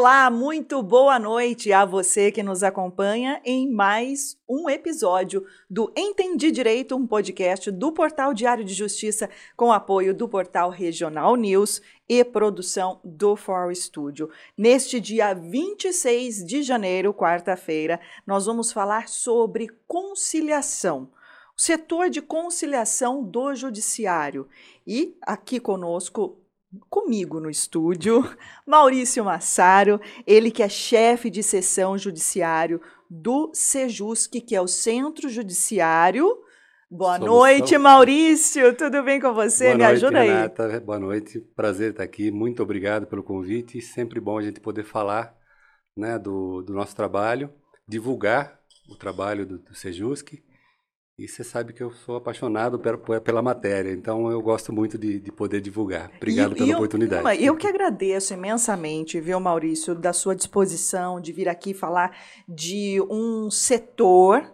Olá, muito boa noite a você que nos acompanha em mais um episódio do Entendi Direito, um podcast do Portal Diário de Justiça com apoio do Portal Regional News e produção do For Studio. Neste dia 26 de janeiro, quarta-feira, nós vamos falar sobre conciliação. Setor de conciliação do judiciário. E aqui conosco comigo no estúdio, Maurício Massaro, ele que é chefe de seção judiciário do Sejusc, que é o Centro Judiciário. Boa Solução. noite, Maurício. Tudo bem com você? Boa Me noite, ajuda aí. Renata. Boa noite. Prazer estar aqui. Muito obrigado pelo convite. Sempre bom a gente poder falar né, do, do nosso trabalho, divulgar o trabalho do, do Sejusc e você sabe que eu sou apaixonado pela, pela matéria, então eu gosto muito de, de poder divulgar. Obrigado e, pela e oportunidade. Eu, eu que agradeço imensamente, viu, Maurício, da sua disposição de vir aqui falar de um setor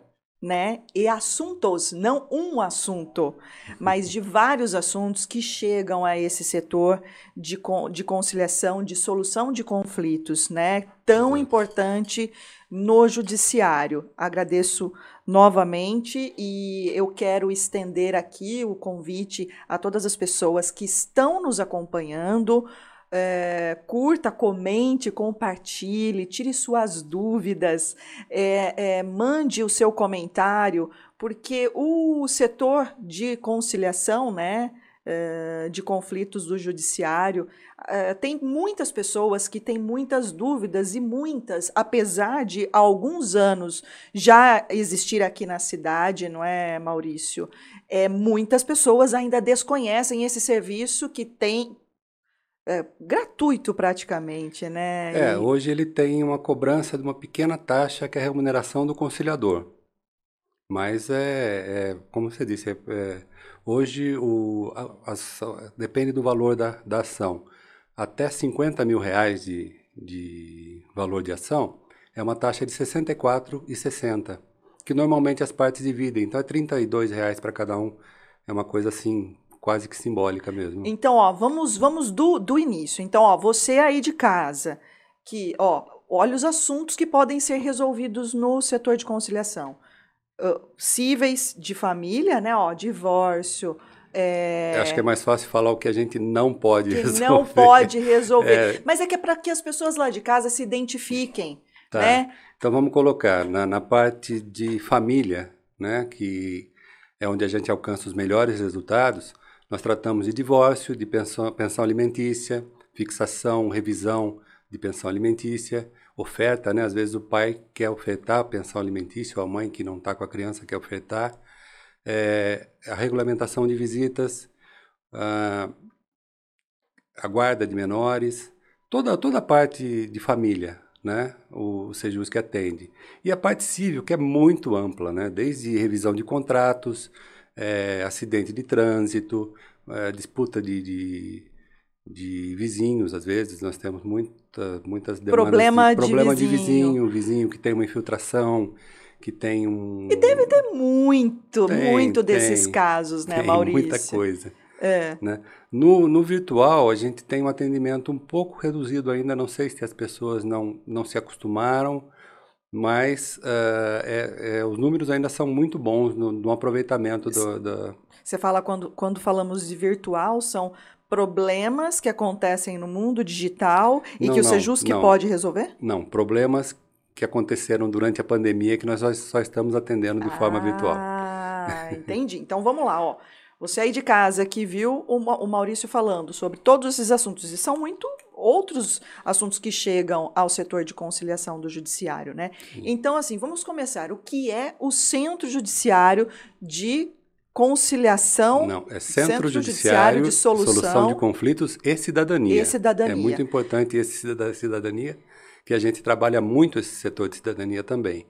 né? E assuntos, não um assunto, mas de vários assuntos que chegam a esse setor de, de conciliação, de solução de conflitos, né? Tão importante no judiciário. Agradeço novamente e eu quero estender aqui o convite a todas as pessoas que estão nos acompanhando. É, curta, comente, compartilhe, tire suas dúvidas, é, é, mande o seu comentário, porque o setor de conciliação, né, eh, de conflitos do judiciário. Uh, tem muitas pessoas que têm muitas dúvidas e muitas, apesar de há alguns anos já existir aqui na cidade, não é, Maurício? É, muitas pessoas ainda desconhecem esse serviço que tem é, gratuito praticamente, né? É, e... hoje ele tem uma cobrança de uma pequena taxa que é a remuneração do conciliador. Mas é, é como você disse, é, é Hoje, o, a, a, depende do valor da, da ação. Até 50 mil reais de, de valor de ação é uma taxa de R$ 64,60, que normalmente as partes dividem. Então, é R$ reais para cada um. É uma coisa assim, quase que simbólica mesmo. Então, ó, vamos, vamos do, do início. Então, ó, você aí de casa, que, ó, olha os assuntos que podem ser resolvidos no setor de conciliação cíveis de família, né? Ó, divórcio. É... Acho que é mais fácil falar o que a gente não pode que resolver. não pode resolver. É... Mas é que é para que as pessoas lá de casa se identifiquem, tá. né? Então vamos colocar na, na parte de família, né? Que é onde a gente alcança os melhores resultados. Nós tratamos de divórcio, de pensão, pensão alimentícia, fixação, revisão de pensão alimentícia, oferta, né? Às vezes o pai quer ofertar a pensão alimentícia, ou a mãe que não está com a criança quer ofertar. É, a regulamentação de visitas, a, a, guarda de menores, toda, toda a parte de família, né? O, o Sejus que atende. E a parte civil, que é muito ampla, né? Desde revisão de contratos, é, acidente de trânsito, é, disputa de, de de vizinhos, às vezes nós temos muita, muitas demandas problema de, problema de vizinho. de vizinho, vizinho que tem uma infiltração, que tem um e deve ter muito, tem, muito desses tem, casos, né, tem Maurício? Muita coisa. É. Né? No, no virtual a gente tem um atendimento um pouco reduzido ainda, não sei se as pessoas não, não se acostumaram, mas uh, é, é, os números ainda são muito bons no, no aproveitamento do, do... Você fala quando, quando falamos de virtual, são problemas que acontecem no mundo digital e não, que o Sejusc pode resolver? Não, problemas que aconteceram durante a pandemia que nós só, só estamos atendendo de ah, forma virtual. Ah, entendi. Então vamos lá, ó. Você aí de casa que viu o Maurício falando sobre todos esses assuntos, e são muito outros assuntos que chegam ao setor de conciliação do judiciário, né? Sim. Então, assim, vamos começar. O que é o Centro Judiciário de conciliação. Não, é Centro, Centro Judiciário, de solução, solução, de conflitos e cidadania. E cidadania. É muito importante esse cidadania, que a gente trabalha muito esse setor de cidadania também.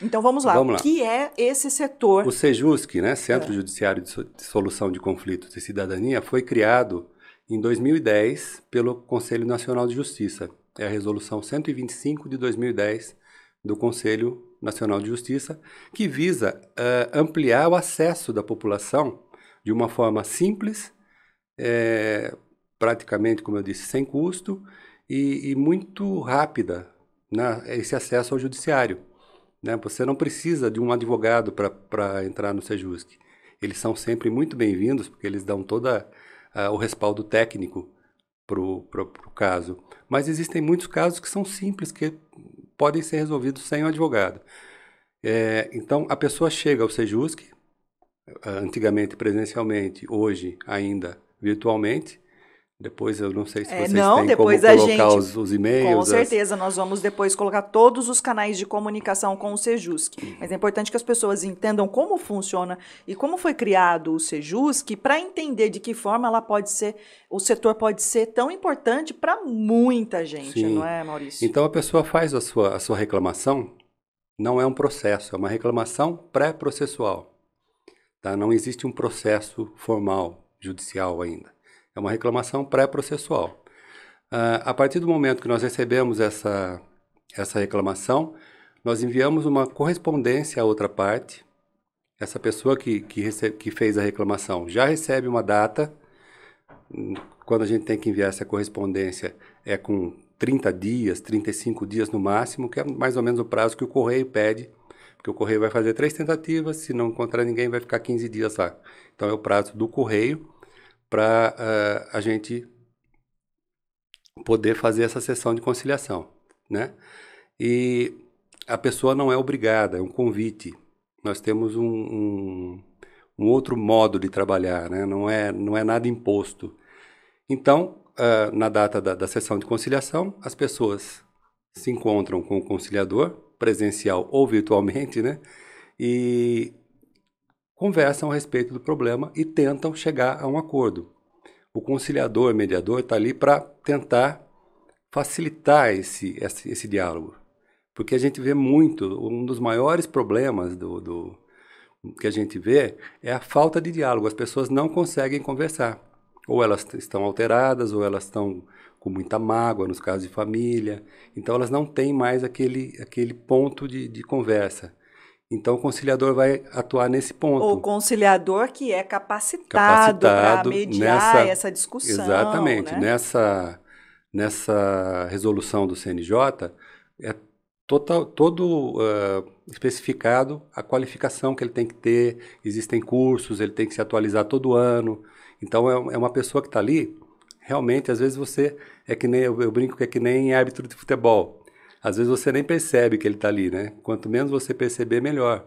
Então vamos lá. Vamos lá. O que é esse setor? O SEJUSC, né, Centro é. Judiciário de Solução de Conflitos e Cidadania, foi criado em 2010 pelo Conselho Nacional de Justiça. É a resolução 125 de 2010 do Conselho Nacional de Justiça, que visa uh, ampliar o acesso da população de uma forma simples, é, praticamente, como eu disse, sem custo, e, e muito rápida né, esse acesso ao judiciário. Né? Você não precisa de um advogado para entrar no Sejusc. Eles são sempre muito bem-vindos, porque eles dão todo uh, o respaldo técnico para o caso. Mas existem muitos casos que são simples, que podem ser resolvidos sem o advogado. É, então, a pessoa chega ao Sejusc, antigamente presencialmente, hoje ainda virtualmente, depois eu não sei se é, vocês não, têm depois como colocar gente, os, os e-mails. Com certeza, as... nós vamos depois colocar todos os canais de comunicação com o Sejusc. Mas é importante que as pessoas entendam como funciona e como foi criado o Sejusc para entender de que forma ela pode ser, o setor pode ser tão importante para muita gente, Sim. não é, Maurício? Então a pessoa faz a sua, a sua reclamação, não é um processo, é uma reclamação pré-processual. Tá? Não existe um processo formal judicial ainda. É uma reclamação pré-processual. Uh, a partir do momento que nós recebemos essa, essa reclamação, nós enviamos uma correspondência à outra parte. Essa pessoa que, que, recebe, que fez a reclamação já recebe uma data. Quando a gente tem que enviar essa correspondência, é com 30 dias, 35 dias no máximo, que é mais ou menos o prazo que o correio pede, porque o correio vai fazer três tentativas, se não encontrar ninguém, vai ficar 15 dias lá. Então é o prazo do correio para uh, eh, a gente poder fazer essa sessão de conciliação, né? E a pessoa não é obrigada, é um convite. Nós temos um, um, um outro modo de trabalhar, né? Não é, não é nada imposto. Então, uh, na data da, da sessão de conciliação, as pessoas se encontram com o conciliador, presencial ou virtualmente, né? E conversam a respeito do problema e tentam chegar a um acordo. O conciliador, mediador, está ali para tentar facilitar esse, esse, esse, diálogo. Porque a gente vê muito, um dos maiores problemas do, do, que a gente vê é a falta de diálogo. As pessoas não conseguem conversar. Ou elas estão alteradas, ou elas estão com muita mágoa, nos casos de família. Então elas não têm mais aquele, aquele ponto de, de conversa. Então, o conciliador vai atuar nesse ponto. O conciliador que é capacitado, capacitado para mediar nessa, essa discussão. Exatamente. Né? Nessa, nessa resolução do CNJ, é total, todo uh, especificado a qualificação que ele tem que ter, existem cursos, ele tem que se atualizar todo ano. Então, é, é uma pessoa que está ali, realmente, às vezes você é que nem, eu, eu brinco que é que nem árbitro de futebol às vezes você nem percebe que ele está ali, né? Quanto menos você perceber, melhor,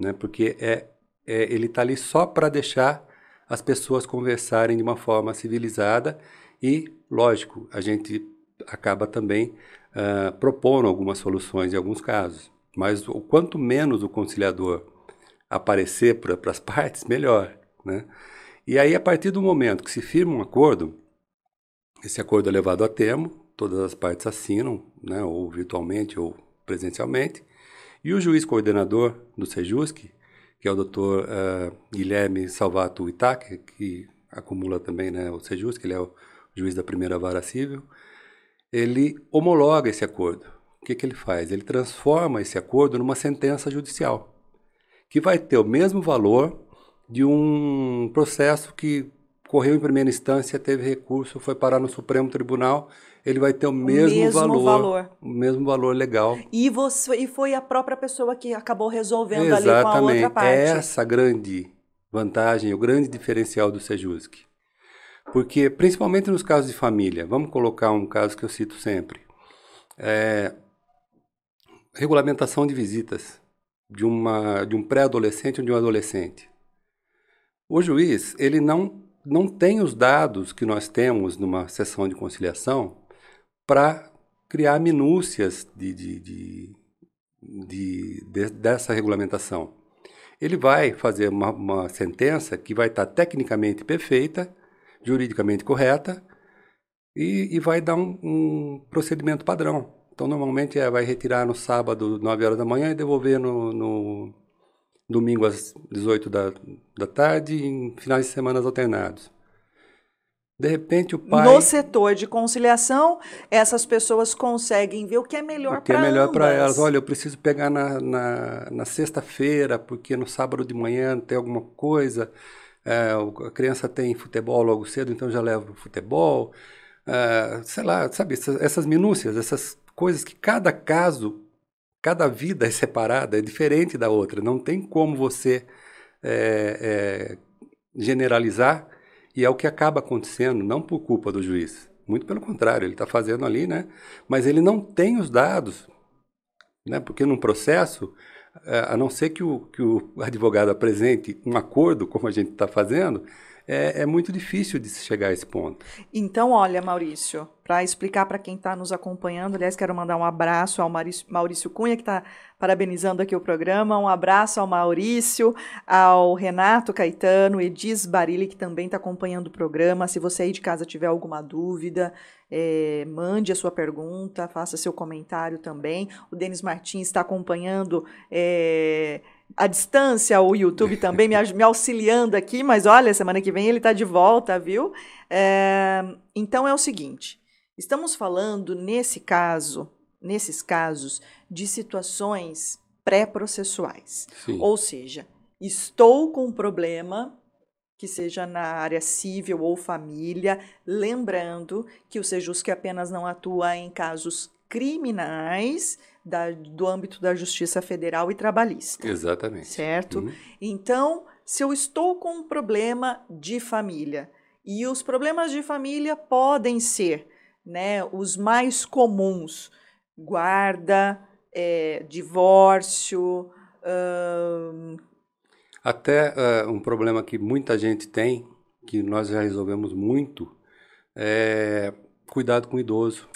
né? Porque é, é ele está ali só para deixar as pessoas conversarem de uma forma civilizada e, lógico, a gente acaba também uh, propondo algumas soluções em alguns casos. Mas o quanto menos o conciliador aparecer para as partes, melhor, né? E aí, a partir do momento que se firma um acordo, esse acordo é levado a termo, todas as partes assinam, né, ou virtualmente ou presencialmente, e o juiz coordenador do Sejusc, que é o doutor uh, Guilherme Salvato Itaque, que acumula também né, o Sejusc, ele é o juiz da primeira vara civil, ele homologa esse acordo. O que, que ele faz? Ele transforma esse acordo numa sentença judicial, que vai ter o mesmo valor de um processo que correu em primeira instância, teve recurso, foi parar no Supremo Tribunal ele vai ter o, o mesmo, mesmo valor, valor, o mesmo valor legal. E você e foi a própria pessoa que acabou resolvendo Exatamente. ali com a outra parte. É essa grande vantagem, o grande diferencial do Sejusc. Porque, principalmente nos casos de família, vamos colocar um caso que eu cito sempre. É, regulamentação de visitas de, uma, de um pré-adolescente ou de um adolescente. O juiz, ele não, não tem os dados que nós temos numa sessão de conciliação para criar minúcias de, de, de, de, dessa regulamentação. Ele vai fazer uma, uma sentença que vai estar tá tecnicamente perfeita, juridicamente correta, e, e vai dar um, um, procedimento padrão. Então, normalmente, é, vai retirar no sábado, 9 horas da manhã, e devolver no, no domingo às 18 da, da tarde, em finais de semanas alternados. De repente o pai. No setor de conciliação, essas pessoas conseguem ver o que é melhor para elas. O que é melhor para elas. Olha, eu preciso pegar na, na, na sexta-feira, porque no sábado de manhã tem alguma coisa. É, a criança tem futebol logo cedo, então já leva o futebol. uh, sei lá, sabe, essas, essas minúcias, essas coisas que cada caso, cada vida é separada, é diferente da outra. Não tem como você é, é, generalizar e é o que acaba acontecendo, não por culpa do juiz. Muito pelo contrário, ele está fazendo ali, né? Mas ele não tem os dados, né? Porque num processo, é, a não ser que o, que o advogado apresente um acordo, como a gente está fazendo, é, é, muito difícil de chegar a esse ponto. Então, olha, Maurício, para explicar para quem está nos acompanhando, aliás, quero mandar um abraço ao Maurício, Maurício Cunha, que está parabenizando aqui o programa, um abraço ao Maurício, ao Renato Caetano, Edis Barilli, que também está acompanhando o programa. Se você aí de casa tiver alguma dúvida, é, mande a sua pergunta, faça seu comentário também. O Denis Martins está acompanhando. É, à distância, o YouTube também me, me auxiliando aqui, mas olha, semana que vem ele está de volta, viu? É, então é o seguinte: estamos falando nesse caso, nesses casos, de situações pré-processuais. Ou seja, estou com um problema que seja na área civil ou família, lembrando que o Sejusc apenas não atua em casos criminais, da, do âmbito da Justiça Federal e Trabalhista. Exatamente. Certo? Uhum. Então, se eu estou com um problema de família, e os problemas de família podem ser né, os mais comuns: guarda, é, divórcio. Até uh, um problema que muita gente tem, que nós já resolvemos muito, é cuidado com o idoso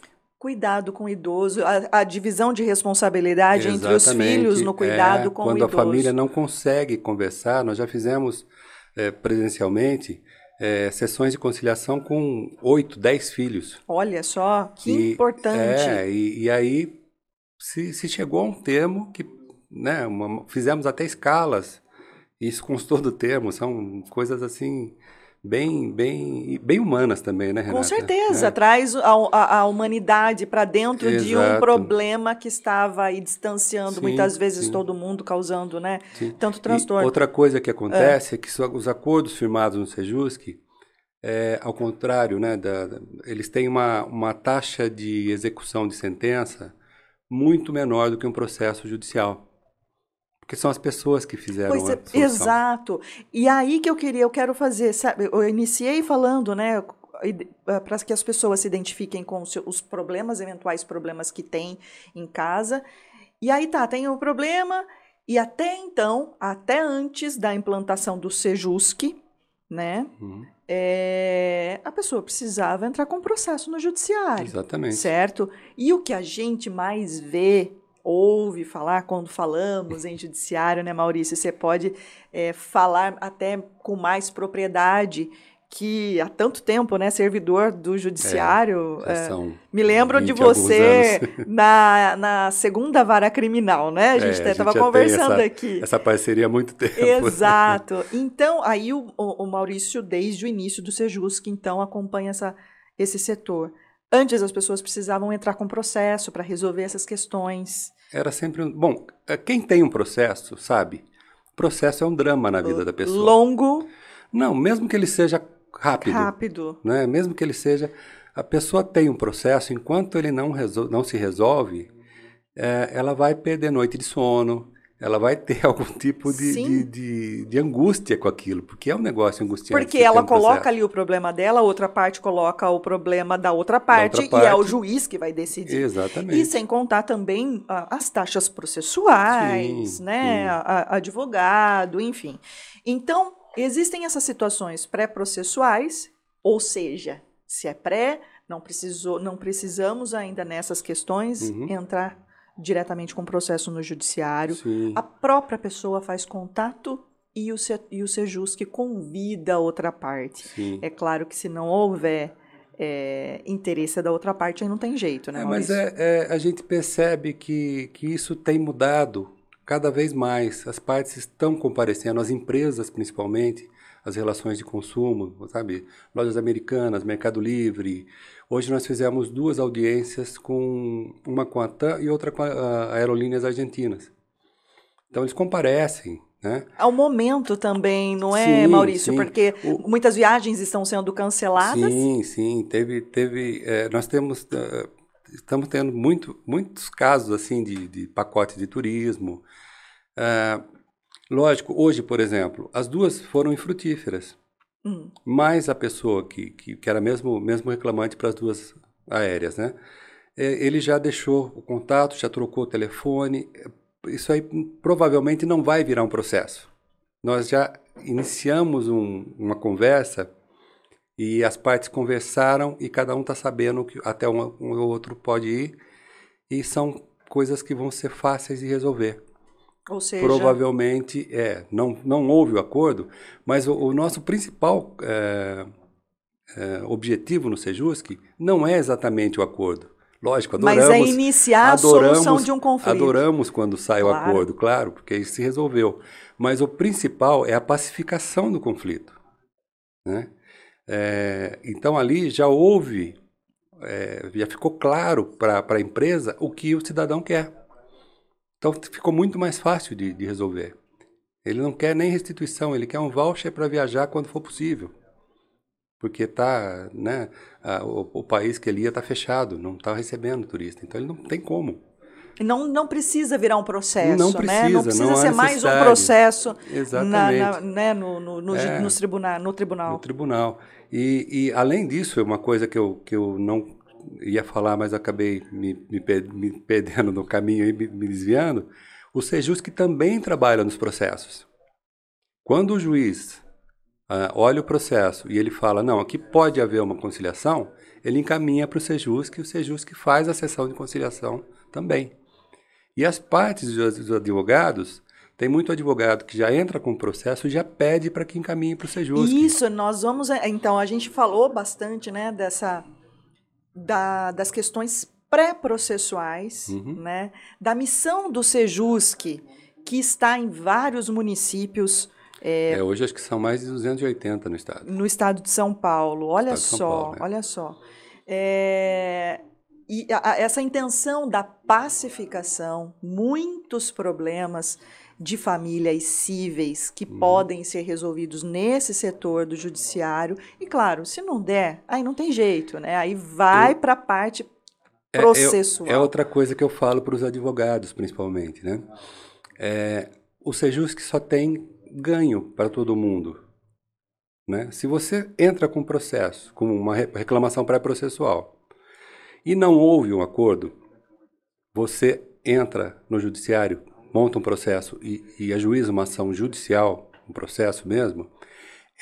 cuidado com o idoso, a, a divisão de responsabilidade Exatamente. entre os filhos no cuidado é, com o idoso. Quando a família não consegue conversar, nós já fizemos é, presencialmente é, sessões de conciliação com oito, dez filhos. Olha só, que e, importante. É, e, e, aí se, se chegou a um termo que né, uma, fizemos até escalas, isso constou do termo, são coisas assim bem, bem, bem humanas também, né, Renata? Com certeza, é. traz a, a, a humanidade para dentro Exato. de um problema que estava aí distanciando sim, muitas vezes sim. todo mundo, causando, né, sim. tanto transtorno. E outra coisa que acontece é, é que os acordos firmados no Sejusc, é, ao contrário, né, da, da, eles têm uma, uma taxa de execução de sentença muito menor do que um processo judicial. Porque são as pessoas que fizeram pois a é, solução. Exato. E aí que eu queria, eu quero fazer, sabe, eu iniciei falando, né, eh, para que as pessoas se identifiquem com os problemas, eventuais problemas que têm em casa. E aí tá, tem o um problema, e até então, até antes da implantação do Sejusc, né, uhum. é, a pessoa precisava entrar com processo no judiciário. Exatamente. Certo? E o que a gente mais vê ouve falar quando falamos em judiciário, né, Maurício? Você pode é, falar até com mais propriedade que há tanto tempo, né, servidor do judiciário. É, é, me lembro de você na, na segunda vara criminal, né? A gente é, estava conversando essa, aqui. Essa parceria há muito tempo. Exato. Então, aí o, o, Maurício, desde o início do Sejusc, então, acompanha essa, esse setor. Antes as pessoas precisavam entrar com processo para resolver essas questões. Era sempre um. Bom, eh, quem tem um processo, sabe? Processo é um drama na vida da pessoa. Longo. Não, mesmo que ele seja rápido. Rápido. Né? Mesmo que ele seja. A pessoa tem um processo, enquanto ele não, resol... não se resolve, é, ela vai perder noite de sono, ela vai ter algum tipo de, de, de, de, angústia com aquilo, porque é um negócio angustiante. Porque ela coloca ali o problema dela, a outra parte coloca o problema da outra parte, da outra parte. e é o juiz que vai decidir. Exatamente. E sem contar também as taxas processuais, sim, né? Sim. A, advogado, enfim. Então, existem essas situações pré-processuais, ou seja, se é pré, não, precisou, não precisamos ainda nessas questões uhum. entrar diretamente com o processo no judiciário. Sim. A própria pessoa faz contato e o, Se, e o Sejusc convida a outra parte. Sim. É claro que se não houver é, interesse da outra parte, aí não tem jeito, né? É, mas é, é, a gente percebe que, que isso tem mudado cada vez mais. As partes estão comparecendo, as empresas principalmente, as relações de consumo, sabe? Lojas americanas, Mercado Livre, Hoje nós fizemos duas audiências, com uma com a TAM e outra com a, Aerolíneas Argentinas. Então eles comparecem Né? Ao momento também, não é, Sim, Maurício? sim. Porque O- muitas viagens estão sendo canceladas. Sim, sim, teve, teve, é, nós temos, eh, estamos tendo muito, muitos casos assim de, de pacote de turismo. Ah, lógico, hoje, por exemplo, as duas foram infrutíferas, Hum. mas a pessoa que, que, que era mesmo, mesmo reclamante para as duas aéreas, né? eh, Ele já deixou o contato, já trocou o telefone. Isso aí provavelmente não vai virar um processo. Nós já iniciamos um- uma conversa e as partes conversaram e cada um está sabendo que até um, um ou outro pode ir e são coisas que vão ser fáceis de resolver. Ou seja, Provavelmente é, não, não houve o acordo, mas o, o nosso principal é, é, objetivo no Sejusc não é exatamente o acordo. Lógico, adoramos. mas é iniciar a solução de um conflito. Adoramos quando sai o Claro. acordo, claro, porque isso se resolveu. Mas o principal é a pacificação do conflito. Né? É, então ali já houve, é, já ficou claro para a empresa o que o cidadão quer. Então ficou muito mais fácil de, de resolver. Ele não quer nem restituição, ele quer um voucher para viajar quando for possível. Porque tá, né, a- o, o país que ele ia está fechado, não está recebendo turista. Então ele não tem como. Não, não precisa virar um processo, Não né? precisa, Não precisa não ser mais um processo na, Exatamente. na- né, no, no, no, É. nos tribuna, no tribunal. no tribunal. E, e, além disso, é uma coisa que eu, que eu não ia falar, mas acabei me, me, me perdendo no caminho e me, me desviando, o Sejusc também trabalha nos processos. Quando o juiz ah, olha o processo e ele fala, não, aqui pode haver uma conciliação, ele encaminha para o Sejusc e o Sejusc faz a sessão de conciliação também. E as partes dos dos advogados, tem muito advogado que já entra com o processo e já pede para que encaminhe para o Sejusc. Isso, nós vamos. Então, a gente falou bastante né, dessa, da- das questões pré-processuais, Uhum. né, da missão do Sejusc, que está em vários municípios É, hoje acho que são mais de 280 no estado. no estado de São Paulo. Olha só, Paulo, né? olha só. É, e a- a- essa intenção da pacificação, muitos problemas de famílias cíveis que Uhum. podem ser resolvidos nesse setor do judiciário. E claro, se não der, aí não tem jeito, né? Aí vai para a parte É, é- processual. É, outra coisa que eu falo para os advogados, principalmente, né? É, o Sejusc só tem ganho para todo mundo. Né? Se você entra com um processo, com uma re- reclamação pré-processual, e não houve um acordo, você entra no judiciário, monta um processo e, e ajuiza uma ação judicial, um processo mesmo,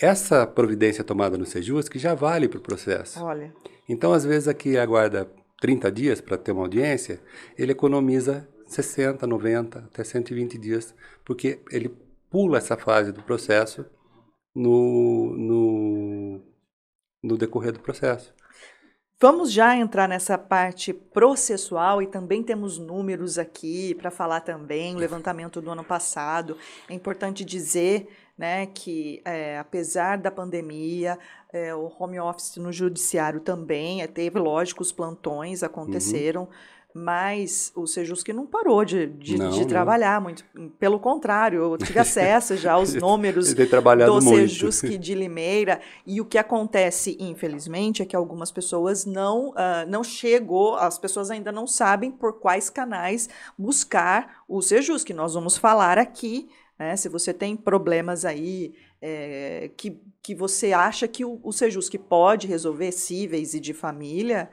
essa providência tomada no Sejusc já vale para o processo. Olha, Então, às vezes, aqui aguarda 30 dias para ter uma audiência, ele economiza 60, 90, até 120 dias, porque ele pula essa fase do processo no, no, no decorrer do processo. Vamos já entrar nessa parte processual e também temos números aqui para falar também, o levantamento do ano passado. É importante dizer né, que, é, apesar da pandemia, é, o home office no judiciário também é, teve, lógico, os plantões aconteceram, mas o Sejusc não parou de, de, Não, de trabalhar, muito, pelo contrário, eu tive acesso já aos números do. Sejusc de Limeira. E o que acontece, infelizmente, é que algumas pessoas não, ah, não chegou, as pessoas ainda não sabem por quais canais buscar o Sejusc. Nós vamos falar aqui, né, se você tem problemas aí é, que, que você acha que o, o Sejusc pode resolver, cíveis e de família,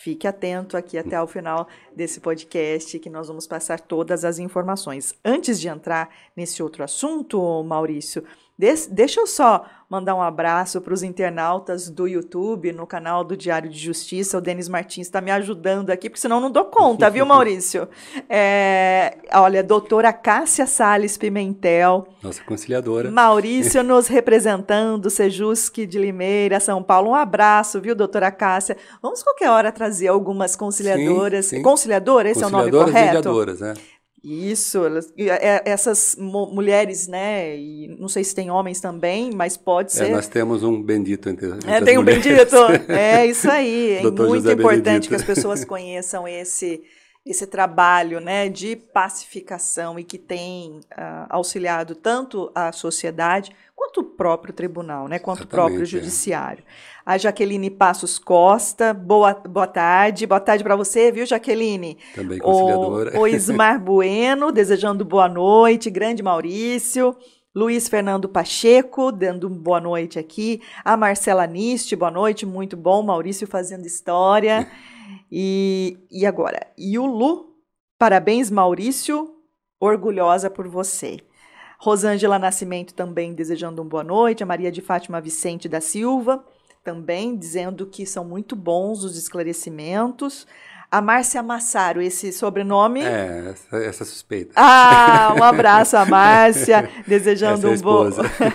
Fique atento aqui até o final desse podcast, que nós vamos passar todas as informações. Antes de entrar nesse outro assunto, Maurício, des- deixa eu só mandar um abraço para os internautas do YouTube, no canal do Diário de Justiça. O Denis Martins está me ajudando aqui, porque senão eu não dou conta, viu, Maurício? É, olha, doutora Cássia Salles Pimentel, Nossa conciliadora. Maurício nos representando, Sejusc de Limeira, São Paulo. Um abraço, viu, doutora Cássia? Vamos qualquer hora trazer algumas conciliadoras. Sim, sim. Conciliadora, esse é o nome Conciliadoras correto? mediadoras, né? Isso, elas- e, é, essas mu- mulheres, né? E não sei se tem homens também, mas pode É, ser. nós temos um bendito entre, entre É, tem um mulheres. bendito. É isso aí. É muito José importante Benedito. que as pessoas conheçam esse esse trabalho né, de pacificação e que tem uh, auxiliado tanto a sociedade quanto o próprio tribunal, né, quanto Exatamente, o próprio é. judiciário. É. A Jaqueline Passos Costa, boa, boa tarde. Boa tarde para você, viu, Jaqueline? Também conciliadora. O, o Ismar Bueno, desejando boa noite. Grande Maurício. Luiz Fernando Pacheco, dando boa noite aqui. A Marcela Niste, boa noite, muito bom. Maurício fazendo história. E, e agora, e o Lu, parabéns, Maurício, orgulhosa por você. Rosângela Nascimento também desejando uma boa noite. A Maria de Fátima Vicente da Silva também dizendo que são muito bons os esclarecimentos. A Márcia Massaro, esse sobrenome. É, essa, essa suspeita. Ah, um abraço a Márcia, desejando é um, bo...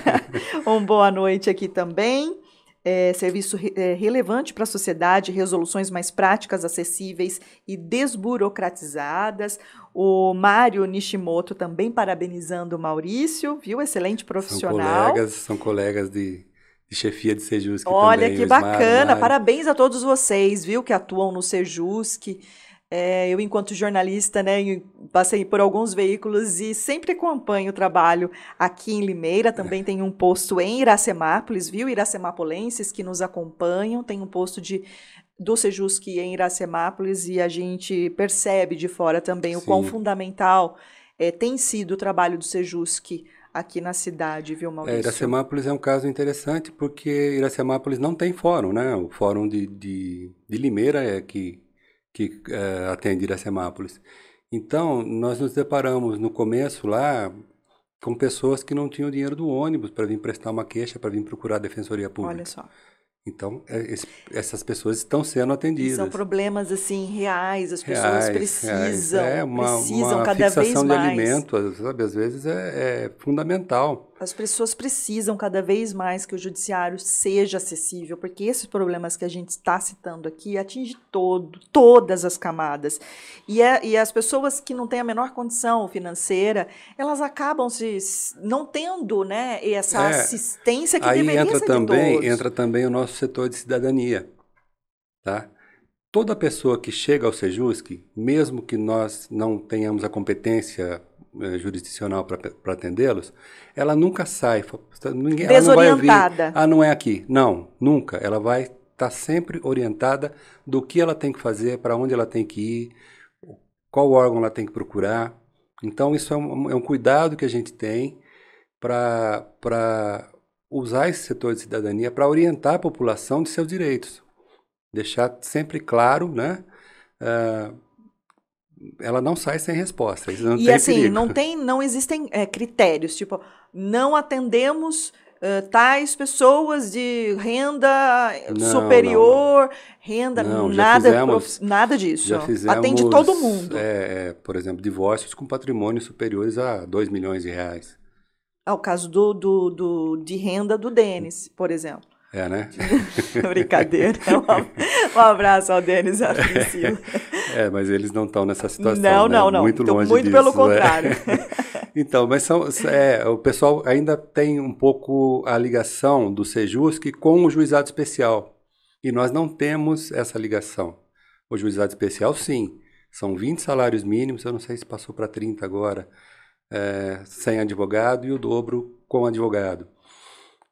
um boa noite aqui também é, serviço re, é, relevante para a sociedade, resoluções mais práticas, acessíveis e desburocratizadas. O Mário Nishimoto também parabenizando o Maurício, viu? Excelente profissional. São colegas, são colegas de, de chefia de Sejusc Olha também, que bacana, parabéns a todos vocês, viu, que atuam no Sejusc. É, eu, enquanto jornalista, né, passei por alguns veículos e sempre acompanho o trabalho aqui em Limeira. Também é. tem um posto em Iracemápolis, viu? Iracemapolenses que nos acompanham. Tem um posto de do Sejusc em Iracemápolis e a gente percebe de fora também Sim. o quão fundamental é, tem sido o trabalho do Sejusc aqui na cidade, viu, Maurício? É, Iracemápolis é um caso interessante porque Iracemápolis não tem fórum, né? O fórum de, de, de Limeira é que que é, atende Iracemápolis. Então, nós nos deparamos no começo lá com pessoas que não tinham dinheiro do ônibus para vir prestar uma queixa, para vir procurar a Defensoria Pública. Olha só. Então, é, esse, essas pessoas estão sendo atendidas. São problemas assim reais, as pessoas reais, precisam, reais. É uma, precisam uma cada vez mais. de alimento, sabe, às vezes é, é, fundamental. As pessoas precisam cada vez mais que o judiciário seja acessível, porque esses problemas que a gente está citando aqui atingem todo, todas as camadas. E, é, e as pessoas que não têm a menor condição financeira, elas acabam se não tendo, né, essa é, assistência que aí deveria entra ser também, todos. entra também o nosso setor de cidadania, tá? Toda pessoa que chega ao Sejusc, mesmo que nós não tenhamos a competência eh, jurisdicional para atendê-los, ela nunca sai. Ninguém, Desorientada. Ela não ah, não é aqui. Não, nunca. Ela vai estar tá sempre orientada do que ela tem que fazer, para onde ela tem que ir, qual órgão ela tem que procurar. Então, isso é um, é um cuidado que a gente tem para usar esse setor de cidadania para orientar a população de seus direitos. Deixar sempre claro, né? Uh, ela não sai sem resposta. E assim, perigo. não tem, não existem é, critérios, tipo, não atendemos uh, tais pessoas de renda não, superior, não, não. renda, nada, fizemos, nada disso. Fizemos, Atende todo mundo. É, é, por exemplo, divórcios com patrimônios superiores a 2 milhões de reais. É o caso do, do, do, de renda do Denis, por exemplo. É, né? Brincadeira. Um abraço ao Denis e à Priscila. É, mas eles não estão nessa situação. Não, né? não, não. Muito longe Muito disso, pelo né? contrário. então, mas são, é, o pessoal ainda tem um pouco a ligação do Sejusc com o juizado especial. E nós não temos essa ligação. O juizado especial, sim. São 20 salários mínimos, eu não sei se passou para 30 agora, é, sem advogado, e o dobro com advogado.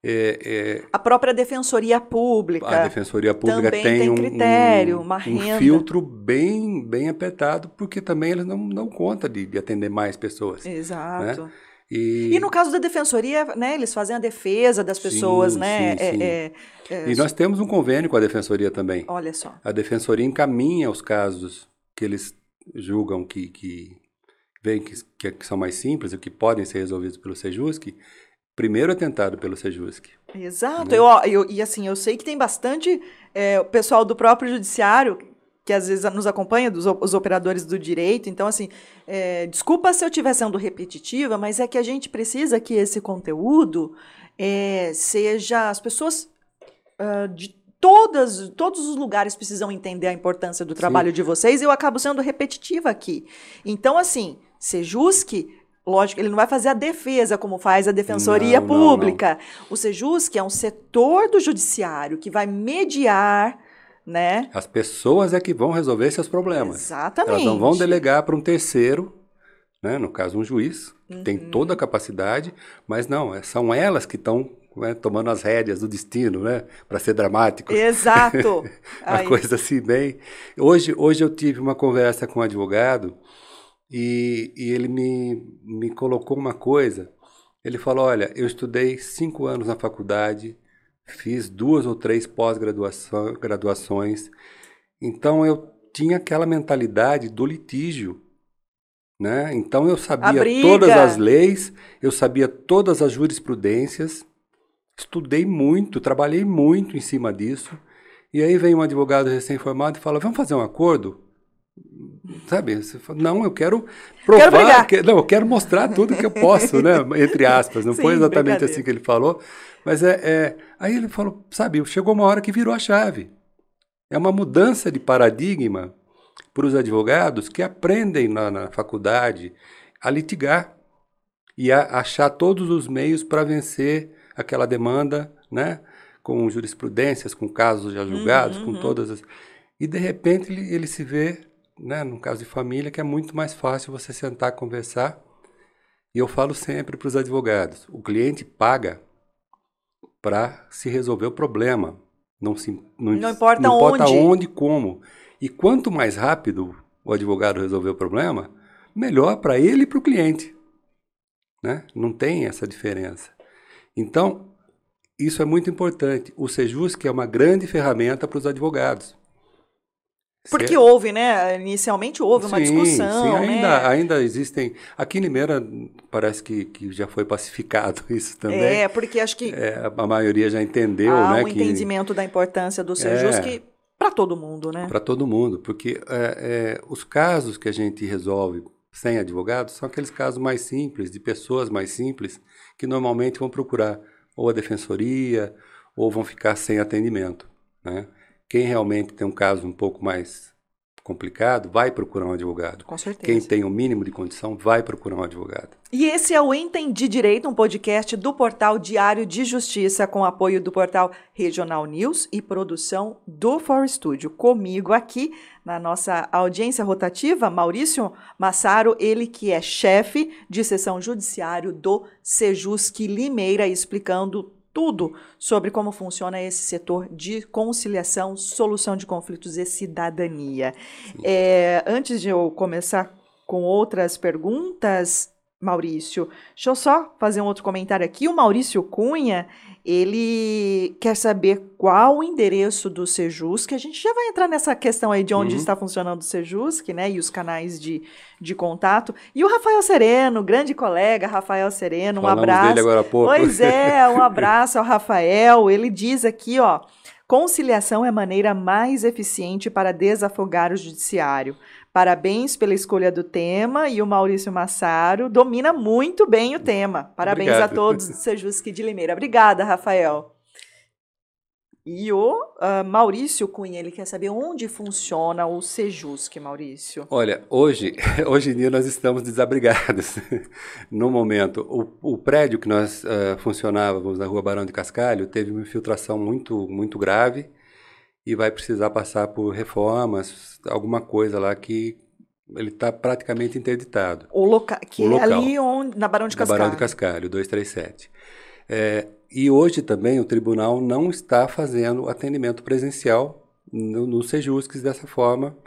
É, é, a própria Defensoria Pública. A Defensoria Pública tem, tem um, critério, uma renda. um filtro bem, bem apertado, porque também eles não dão conta de, de atender mais pessoas. Né? Exato. Né? E... e... no caso da defensoria, né, eles fazem a defesa das pessoas, sim, né? Sim, sim. É, é, e nós temos um convênio com a defensoria também. Olha só. A defensoria encaminha os casos que eles julgam que, que veem que, que, são mais simples e que podem ser resolvidos pelo Sejusc, primeiro atentado pelo Sejusc. Exato. Né? Eu, eu, e assim, eu sei que tem bastante é, o pessoal do próprio judiciário que às vezes nos acompanha, dos os operadores do direito. Então, assim, é, desculpa se eu estiver sendo repetitiva, mas é que a gente precisa que esse conteúdo é, seja. As pessoas uh, de todas, todos os lugares precisam entender a importância do trabalho Sim. de vocês e eu acabo sendo repetitiva aqui. Então, assim, Sejusc Lógico, ele não vai fazer a defesa como faz a Defensoria não, Pública. Não, não. O Sejusc é um setor do judiciário que vai mediar né? As pessoas é que vão resolver seus problemas. Exatamente. Elas não vão delegar para um terceiro, né? no caso um juiz, que Uhum. tem toda a capacidade, mas não, é- são elas que estão né, tomando as rédeas do destino, né? Para ser dramático. Exato. Uma Aí, coisa assim bem. Hoje, hoje eu tive uma conversa com um advogado e, e ele me, me colocou uma coisa. Ele falou: Olha, eu estudei cinco anos na faculdade, fiz duas ou três pós-graduações, então eu tinha aquela mentalidade do litígio. Né? Então eu sabia todas as leis, eu sabia todas as jurisprudências, estudei muito, trabalhei muito em cima disso. E aí vem um advogado recém-formado e fala: Vamos fazer um acordo? Sabe? Você fala, não, eu quero provar. brigar. que- não, eu quero mostrar tudo que eu posso, né? Entre aspas. Não Sim, foi exatamente assim que ele falou. Mas é, é. Aí ele falou: Sabe, chegou uma hora que virou a chave. É uma mudança de paradigma para os advogados que aprendem na, na faculdade a litigar e a achar todos os meios para vencer aquela demanda, né? Com jurisprudências, com casos já julgados, Uhum, com uhum. todas as. E de repente ele, ele se vê, né? Num caso de família, que é muito mais fácil você sentar conversar. E eu falo sempre para os advogados: o cliente paga para se resolver o problema. Não, se, não, Não importa não importa onde. e como. E quanto mais rápido o advogado resolver o problema, melhor para ele e para o cliente. Né? Não tem essa diferença. Então, isso é muito importante. O Sejusc é uma grande ferramenta para os advogados. Porque houve, né? Inicialmente houve uma Sim, discussão, sim, ainda, né? ainda existem. Aqui em Limeira parece que, que já foi pacificado isso também. É, porque acho que É, a maioria já entendeu, há né? um entendimento da importância do Sejusc É. para todo mundo, né? Para todo mundo, porque é, é, os casos que a gente resolve sem advogado são aqueles casos mais simples, de pessoas mais simples, que normalmente vão procurar ou a defensoria ou vão ficar sem atendimento. Né? Quem realmente tem um caso um pouco mais complicado vai procurar um advogado. Com certeza. Quem tem o mínimo de condição vai procurar um advogado. E esse é o Entendi Direito, um podcast do portal Diário de Justiça, com apoio do portal Regional News e produção do For Studio. Comigo aqui, na nossa audiência rotativa, Maurício Massaro, ele que é chefe de seção judiciário do Sejusc Limeira, explicando tudo sobre como funciona esse setor de conciliação, solução de conflitos e cidadania. É, antes de eu começar com outras perguntas, Maurício, deixa eu só fazer um outro comentário aqui. O Maurício Cunha, ele quer saber qual o endereço do Sejusc. A gente já vai entrar nessa questão aí de onde Uhum. está funcionando o Sejusc, né? E os canais de, de contato. E o Rafael Sereno, grande colega, Rafael Sereno, um Falamos abraço. dele agora há pouco. Pois é, um abraço ao Rafael. Ele diz aqui, ó, conciliação é a maneira mais eficiente para desafogar o judiciário. Parabéns pela escolha do tema e o Maurício Massaro domina muito bem o tema. Parabéns Obrigado. a todos do Sejusc de Limeira. Obrigada, Rafael. E o ah, Maurício Cunha, ele quer saber onde funciona o Sejusc, Maurício. Olha, hoje, hoje em dia nós estamos desabrigados. No momento, o, o prédio que nós eh, funcionávamos na rua Barão de Cascalho teve uma infiltração muito, muito grave e vai precisar passar por reformas, alguma coisa lá que ele está praticamente interditado. O loca que O é local. ali onde, na Barão de Cascalho. Barão de Cascalho, 237. É, e hoje também o tribunal não está fazendo atendimento presencial no, no Sejusques dessa forma.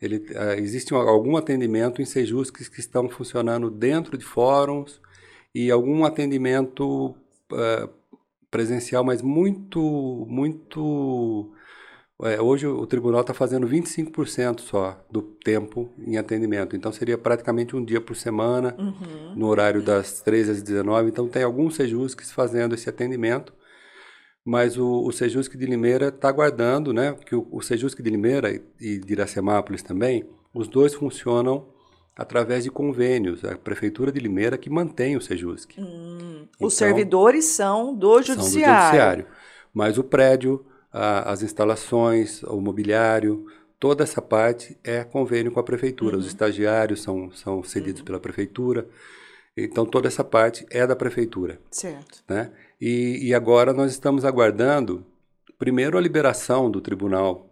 Ele, ah, existe um- algum atendimento em Sejusques que estão funcionando dentro de fóruns e algum atendimento ah, presencial, mas muito, muito... é, hoje o tribunal está fazendo 25% só do tempo em atendimento. Então seria praticamente um dia por semana Uhum. no horário das 13 às 19. Então, tem alguns Sejusques fazendo esse atendimento, mas o, o Sejusc de Limeira está aguardando, né? Que o, o Sejusc de Limeira e, e de Iracemápolis também, os dois funcionam através de convênios. A Prefeitura de Limeira que mantém o Sejusc. Hum, Então, os servidores são do São do judiciário. judiciário. Mas o prédio, a- as instalações, o mobiliário, toda essa parte é convênio com a prefeitura. Os estagiários são, são cedidos pela prefeitura. Então, toda essa parte é da prefeitura. Certo. Né? E, e agora nós estamos aguardando, primeiro, a liberação do tribunal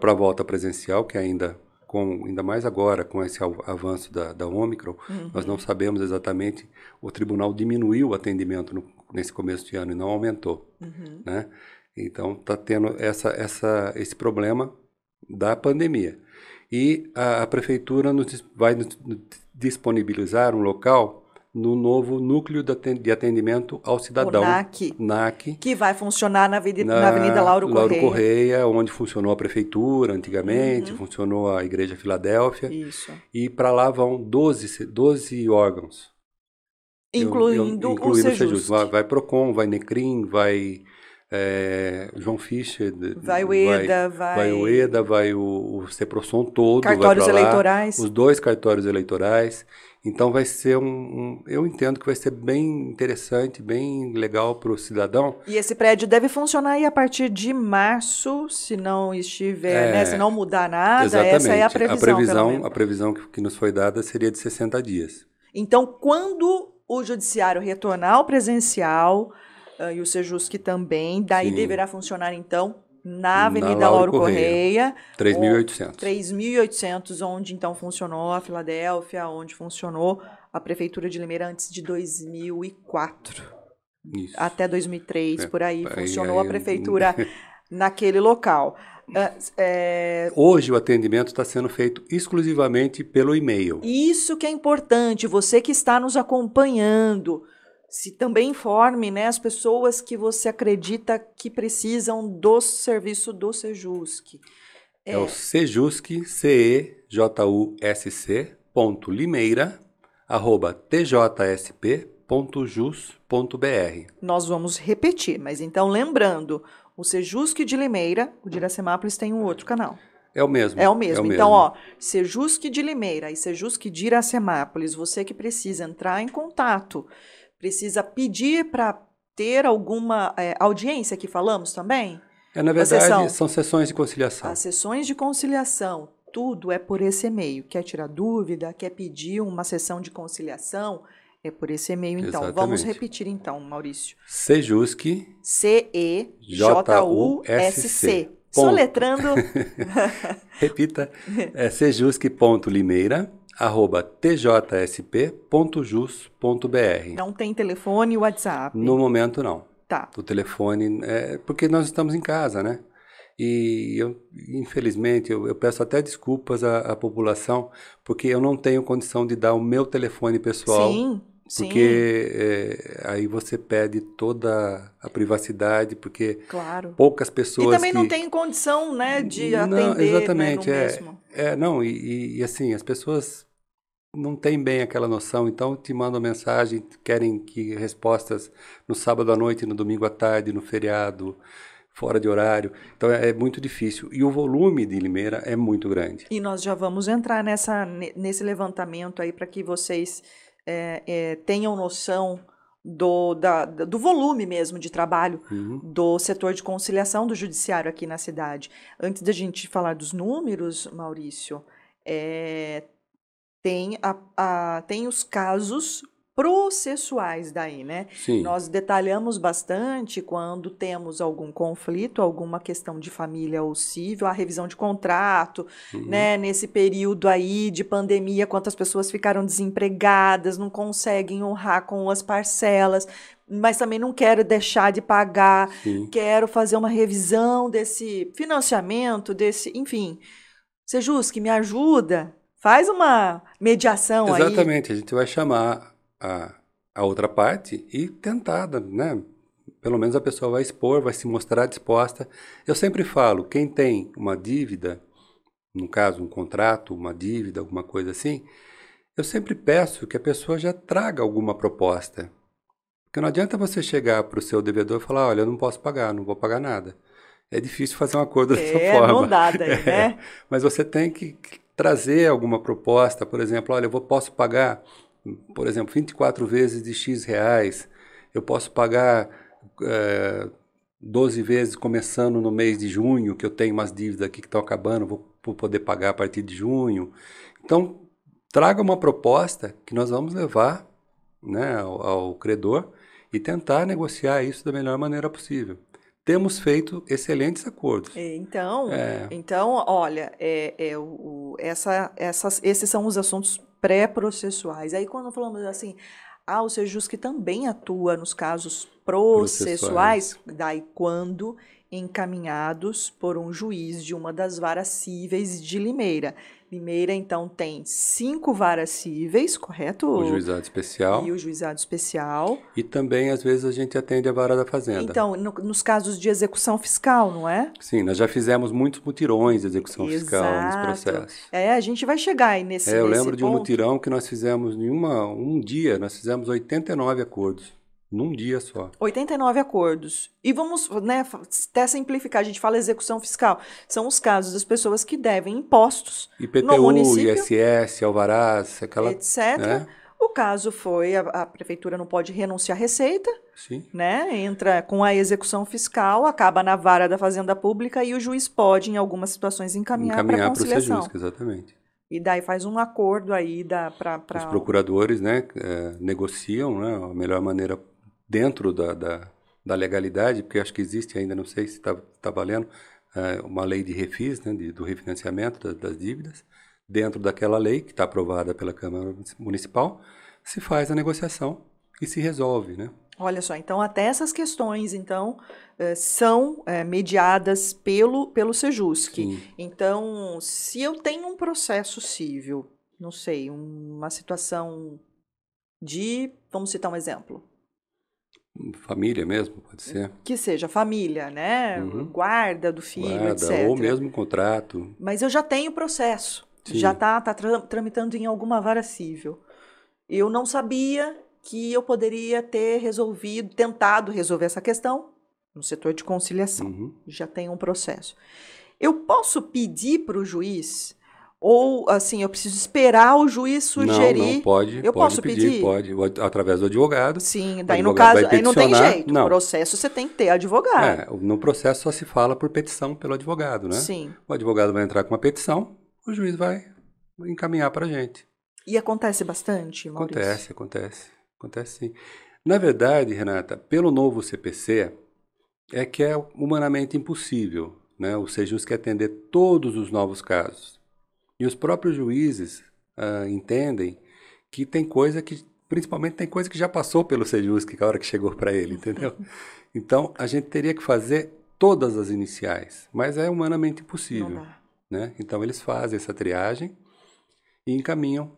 para a volta presencial, que ainda com ainda mais agora com esse avanço da, da Omicron, uhum. nós não sabemos exatamente. O tribunal diminuiu o atendimento no, nesse começo de ano e não aumentou, uhum. né? Então está tendo essa, essa, esse problema da pandemia e a, a prefeitura nos, vai nos disponibilizar um local no novo núcleo de atendimento ao cidadão. O NAC. NAC. Que vai funcionar na Avenida, na, na Avenida Lauro, Lauro Correia. Correia, onde funcionou a prefeitura antigamente, uhum. funcionou a Igreja Filadélfia. Isso. E para lá vão 12, 12 órgãos. Incluindo, eu, eu, incluindo o Sejus. Vai, vai Procon, vai Necrim, vai é, João Fischer. Vai o EDA, vai... Vai o EDA, vai o, o CEPROSON todo. Cartórios eleitorais. Os dois cartórios eleitorais. Então vai ser um, um, eu entendo que vai ser bem interessante, bem legal para o cidadão. E esse prédio deve funcionar aí a partir de março, se não estiver, é, né, se não mudar nada, exatamente. essa é a previsão. A previsão, a previsão que, que nos foi dada seria de 60 dias. Então, quando o judiciário retornar ao presencial, uh, e o Sejusc também, daí Sim. deverá funcionar então na Avenida na Lauro, Lauro Correia. 3.800. 3.800, onde então funcionou a Filadélfia, onde funcionou a Prefeitura de Limeira antes de 2004. Isso. Até 2003, é, por aí, funcionou aí, a Prefeitura naquele local. É, Hoje o atendimento está sendo feito exclusivamente pelo e-mail. Isso que é importante, você que está nos acompanhando se também informe né, as pessoas que você acredita que precisam do serviço do Sejusc. É, é o Sejusc, C-E-J-U-S-C, ponto Limeira, arroba tjsp.jus.br. Nós vamos repetir, mas então lembrando, o Sejusc de Limeira, o de Iracemápolis tem um outro canal. É o mesmo. É o mesmo. É o então, mesmo. ó, Sejusc de Limeira e Sejusc de Iracemápolis, você que precisa entrar em contato precisa pedir para ter alguma é, audiência que falamos também? É, na verdade, são sessões de conciliação. As sessões de conciliação, tudo é por esse e-mail. Quer tirar dúvida, quer pedir uma sessão de conciliação, é por esse e-mail, então. Exatamente. Vamos repetir, então, Maurício. Sejusc. C-E-J-U-S-C. Soletrando. Repita. É sejusc.limeira tjsp.jus.br. Não tem telefone e WhatsApp? No momento, não. Tá. O telefone, é porque nós estamos em casa, né? E eu, infelizmente, eu, eu peço até desculpas à, à, população, porque eu não tenho condição de dar o meu telefone pessoal. Sim. Porque é, aí você perde toda a privacidade, porque claro. poucas pessoas. E também que... não tem condição, né, de não, atender. Exatamente, né, é, é. Não, e, e, assim, as pessoas não têm bem aquela noção, então te mandam mensagem, querem que respostas no sábado à noite, no domingo à tarde, no feriado fora de horário. Então é, é, muito difícil. E o volume de Limeira é muito grande. E nós já vamos entrar nessa, nesse levantamento aí para que vocês é, é, tenham noção do, da, do volume mesmo de trabalho uhum. do setor de conciliação do judiciário aqui na cidade. Antes da gente falar dos números, Maurício, é, tem, a, a, tem os casos processuais daí, né? Sim. Nós detalhamos bastante quando temos algum conflito, alguma questão de família ou civil, a revisão de contrato, uhum. né? Nesse período aí de pandemia, quantas pessoas ficaram desempregadas, não conseguem honrar com as parcelas, mas também não quero deixar de pagar, Sim. quero fazer uma revisão desse financiamento, desse, enfim. Sejus, que me ajuda, faz uma mediação Exatamente, aí. Exatamente, a gente vai chamar a, a outra parte e tentar, né? Pelo menos a pessoa vai expor, vai se mostrar disposta. Eu sempre falo, quem tem uma dívida, no caso um contrato, uma dívida, alguma coisa assim, eu sempre peço que a pessoa já traga alguma proposta. Porque não adianta você chegar para o seu devedor e falar, olha, eu não posso pagar, não vou pagar nada. É difícil fazer um acordo dessa é, forma. Não dá daí, né? É, mas você tem que trazer alguma proposta, por exemplo, olha, eu vou, posso pagar por exemplo, 24 vezes de X reais, eu posso pagar é, 12 vezes começando no mês de junho, que eu tenho umas dívidas aqui que estão acabando, vou, vou poder pagar a partir de junho. Então, traga uma proposta que nós vamos levar né, ao, ao credor e tentar negociar isso da melhor maneira possível. temos feito excelentes acordos. Então, é. então olha, é, é o, essa, essas, esses são os assuntos pré-processuais. Aí quando falamos assim, ah, o Sejus que também atua nos casos processuais, processuais. daí quando encaminhados por um juiz de uma das varas cíveis de Limeira. Limeira, então, tem cinco varas cíveis, correto? O juizado especial. E o juizado especial. E também, às vezes, a gente atende a vara da Fazenda. Então, no, nos casos de execução fiscal, não é? Sim, nós já fizemos muitos mutirões de execução Exato. fiscal nos processos. É, a gente vai chegar aí nesse É, eu nesse lembro ponto. de um mutirão que nós fizemos em uma, um dia, nós fizemos 89 acordos. Num dia só. 89 acordos. E vamos, né, até simplificar, a gente fala execução fiscal. São os casos das pessoas que devem impostos IPTU, no município, ISS, alvarás, aquela... etc. Né? O caso foi, a, a, prefeitura não pode renunciar à receita, Sim. né? Entra com a execução fiscal, acaba na vara da Fazenda Pública e o juiz pode, em algumas situações, encaminhar, encaminhar para conciliação. Encaminhar para o exatamente. E daí faz um acordo aí para... Pra... Os procuradores, né, é, negociam né, a melhor maneira dentro da, da, da, legalidade, porque acho que existe ainda, não sei se está tá valendo, é, uma lei de refis, né, de, do refinanciamento das, das dívidas, dentro daquela lei que está aprovada pela Câmara Municipal, se faz a negociação e se resolve, né? Olha só, então até essas questões, então, eh, são é, mediadas pelo, pelo Sejusc. Sim. Então, se eu tenho um processo civil, não sei, uma situação de, vamos citar um exemplo, Família mesmo, pode ser. Que seja família, né? Uhum. Guarda do filho, Guarda, etc. Ou mesmo contrato. Mas eu já tenho o processo. Sim. Já está tá, tá tramitando em alguma vara civil. Eu não sabia que eu poderia ter resolvido, tentado resolver essa questão no setor de conciliação. Uhum. Já tem um processo. Eu posso pedir para o juiz ou, assim, eu preciso esperar o juiz sugerir. Não, não pode. Eu pode posso pedir? Pode, através do advogado. Sim, daí no caso, aí não tem jeito. Não. No processo você tem que ter advogado. É, no processo só se fala por petição pelo advogado, né? Sim. O advogado vai entrar com uma petição, o juiz vai encaminhar para a gente. E acontece bastante, Maurício? Acontece, acontece. Acontece sim. Na verdade, Renata, pelo novo CPC, é que é humanamente impossível né, o SEJUS que atender todos os novos casos. E os próprios juízes uh, entendem que tem coisa que, principalmente tem coisa que já passou pelo Sejusc, a hora que chegou para ele, entendeu? Então, a gente teria que fazer todas as iniciais, mas é humanamente impossível. Né? Então, eles fazem essa triagem e encaminham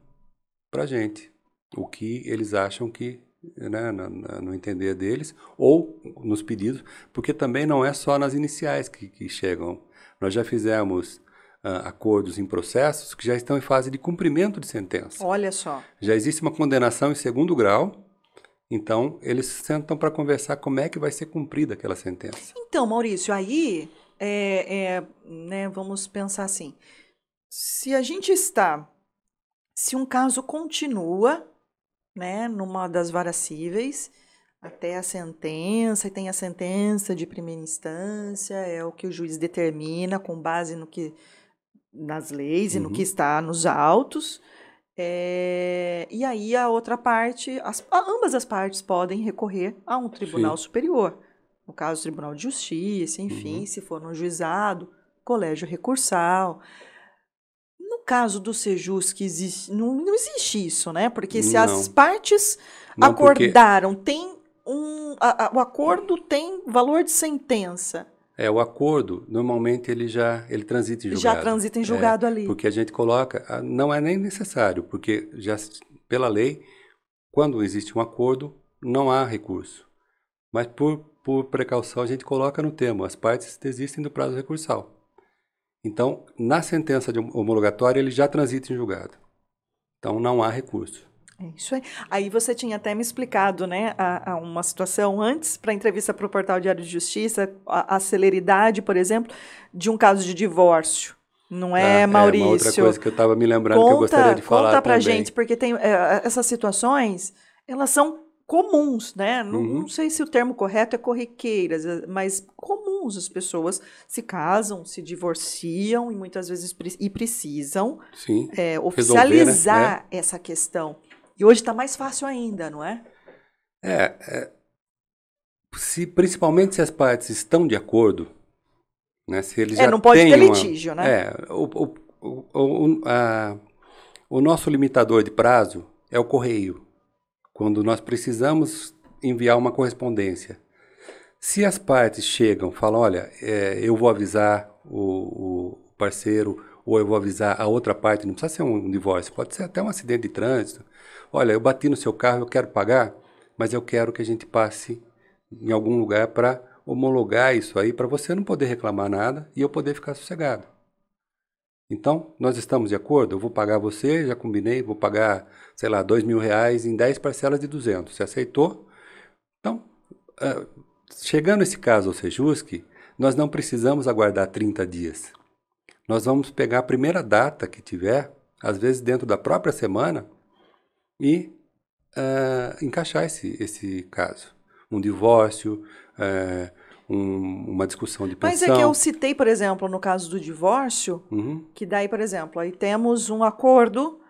para a gente o que eles acham que, né, no, no, entender deles, ou nos pedidos, porque também não é só nas iniciais que, que chegam. Nós já fizemos acordos em processos que já estão em fase de cumprimento de sentença. Olha só. Já existe uma condenação em segundo grau, então eles sentam para conversar como é que vai ser cumprida aquela sentença. Então, Maurício, aí é, é, né, vamos pensar assim: se a gente está, se um caso continua, né, numa das varas cíveis até a sentença, e tem a sentença de primeira instância, é o que o juiz determina com base no que nas leis uhum. e no que uhum. está nos autos. É, e aí a outra parte, as, ambas as partes podem recorrer a um tribunal Sim. superior. No caso, Tribunal de Justiça, enfim, uhum. se for no juizado, colégio recursal. No caso do Sejus, que existe, não, não existe isso, né? Porque se não. as partes não, acordaram, porque... tem um. A, a, o acordo tem valor de sentença. É, o acordo, normalmente ele já ele transita em julgado. Já transita em julgado é, ali. Porque a gente coloca, não é nem necessário, porque já pela lei, quando existe um acordo, não há recurso. Mas por, por precaução a gente coloca no termo, as partes desistem do prazo recursal. Então, na sentença de homologatória, ele já transita em julgado. Então, não há recurso. É isso aí. Aí você tinha até me explicado, né, a, a uma situação antes para a entrevista para o Portal Diário de Justiça, a, a, celeridade, por exemplo, de um caso de divórcio. Não é, ah, Maurício? É outra coisa que eu estava me lembrando conta, que eu gostaria de falar Conta para gente, porque tem é, essas situações, elas são comuns, né? Não, uhum. não, sei se o termo correto é corriqueiras, é, mas comuns. As pessoas se casam, se divorciam e muitas vezes e precisam é, oficializar Resolver, né? essa questão. E hoje está mais fácil ainda, não é? É, é, se, principalmente se as partes estão de acordo, né? Se eles é, já não pode ter uma- litígio, né? É, o, o, o, o, a- o nosso limitador de prazo é o correio, quando nós precisamos enviar uma correspondência. Se as partes chegam, falam, olha, é, eu vou avisar o, o parceiro, ou eu vou avisar a outra parte, não precisa ser um divórcio, pode ser até um acidente de trânsito. Olha, eu bati no seu carro, eu quero pagar, mas eu quero que a gente passe em algum lugar para homologar isso aí, para você não poder reclamar nada e eu poder ficar sossegado. Então, nós estamos de acordo? Eu vou pagar você, já combinei, vou pagar, sei lá, dois mil reais em 10 parcelas de 200. Você aceitou? Então, ah, chegando esse caso ao Sejusc, nós não precisamos aguardar 30 dias. Nós vamos pegar a primeira data que tiver, às vezes dentro da própria semana, e ah, encaixar esse, esse caso. Um divórcio, eh, um- uma discussão de Mas pensão. é que eu citei, por exemplo, no caso do divórcio, Uhum. que daí, por exemplo, aí temos um acordo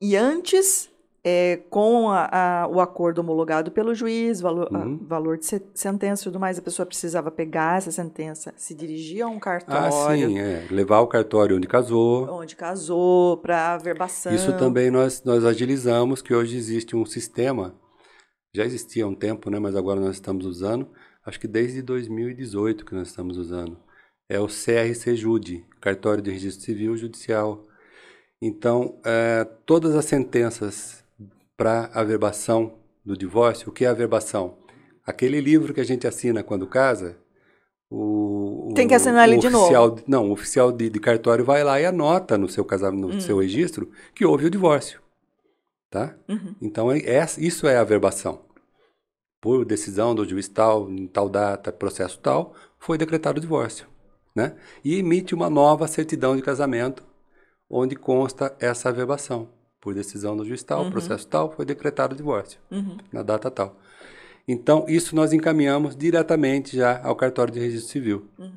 e antes, é, com a- a- o acordo homologado pelo juiz, valor, a- Uhum. valor de se- sentença e tudo mais, a pessoa precisava pegar essa sentença, se dirigir a um Ah, cartório, sim, é. Levar o cartório onde casou. onde casou, para averbação. Isso também nós, nós agilizamos, que hoje existe um sistema, já existia há um tempo, né, mas agora nós estamos usando, acho que desde 2018 que nós estamos usando. É o CRC Jude, Cartório de Registro Civil Judicial. Então, eh, todas as sentenças para averbação do divórcio, o que é averbação? Aquele livro que a gente assina quando casa, o, Tem que assinar ele de oficial, novo. Não, o oficial de, de cartório vai lá e anota no seu casamento, no Hum. seu registro, que houve o divórcio. Tá? Uhum. Então, é, é- isso é averbação. Por decisão do juiz tal, em tal data, processo tal, foi decretado o divórcio. Né? E emite uma nova certidão de casamento, onde consta essa averbação. Por decisão do juiz tal, Uhum. processo tal, foi decretado o divórcio, Uhum. na data tal. Então, isso nós encaminhamos diretamente já ao cartório de registro civil. Uhum.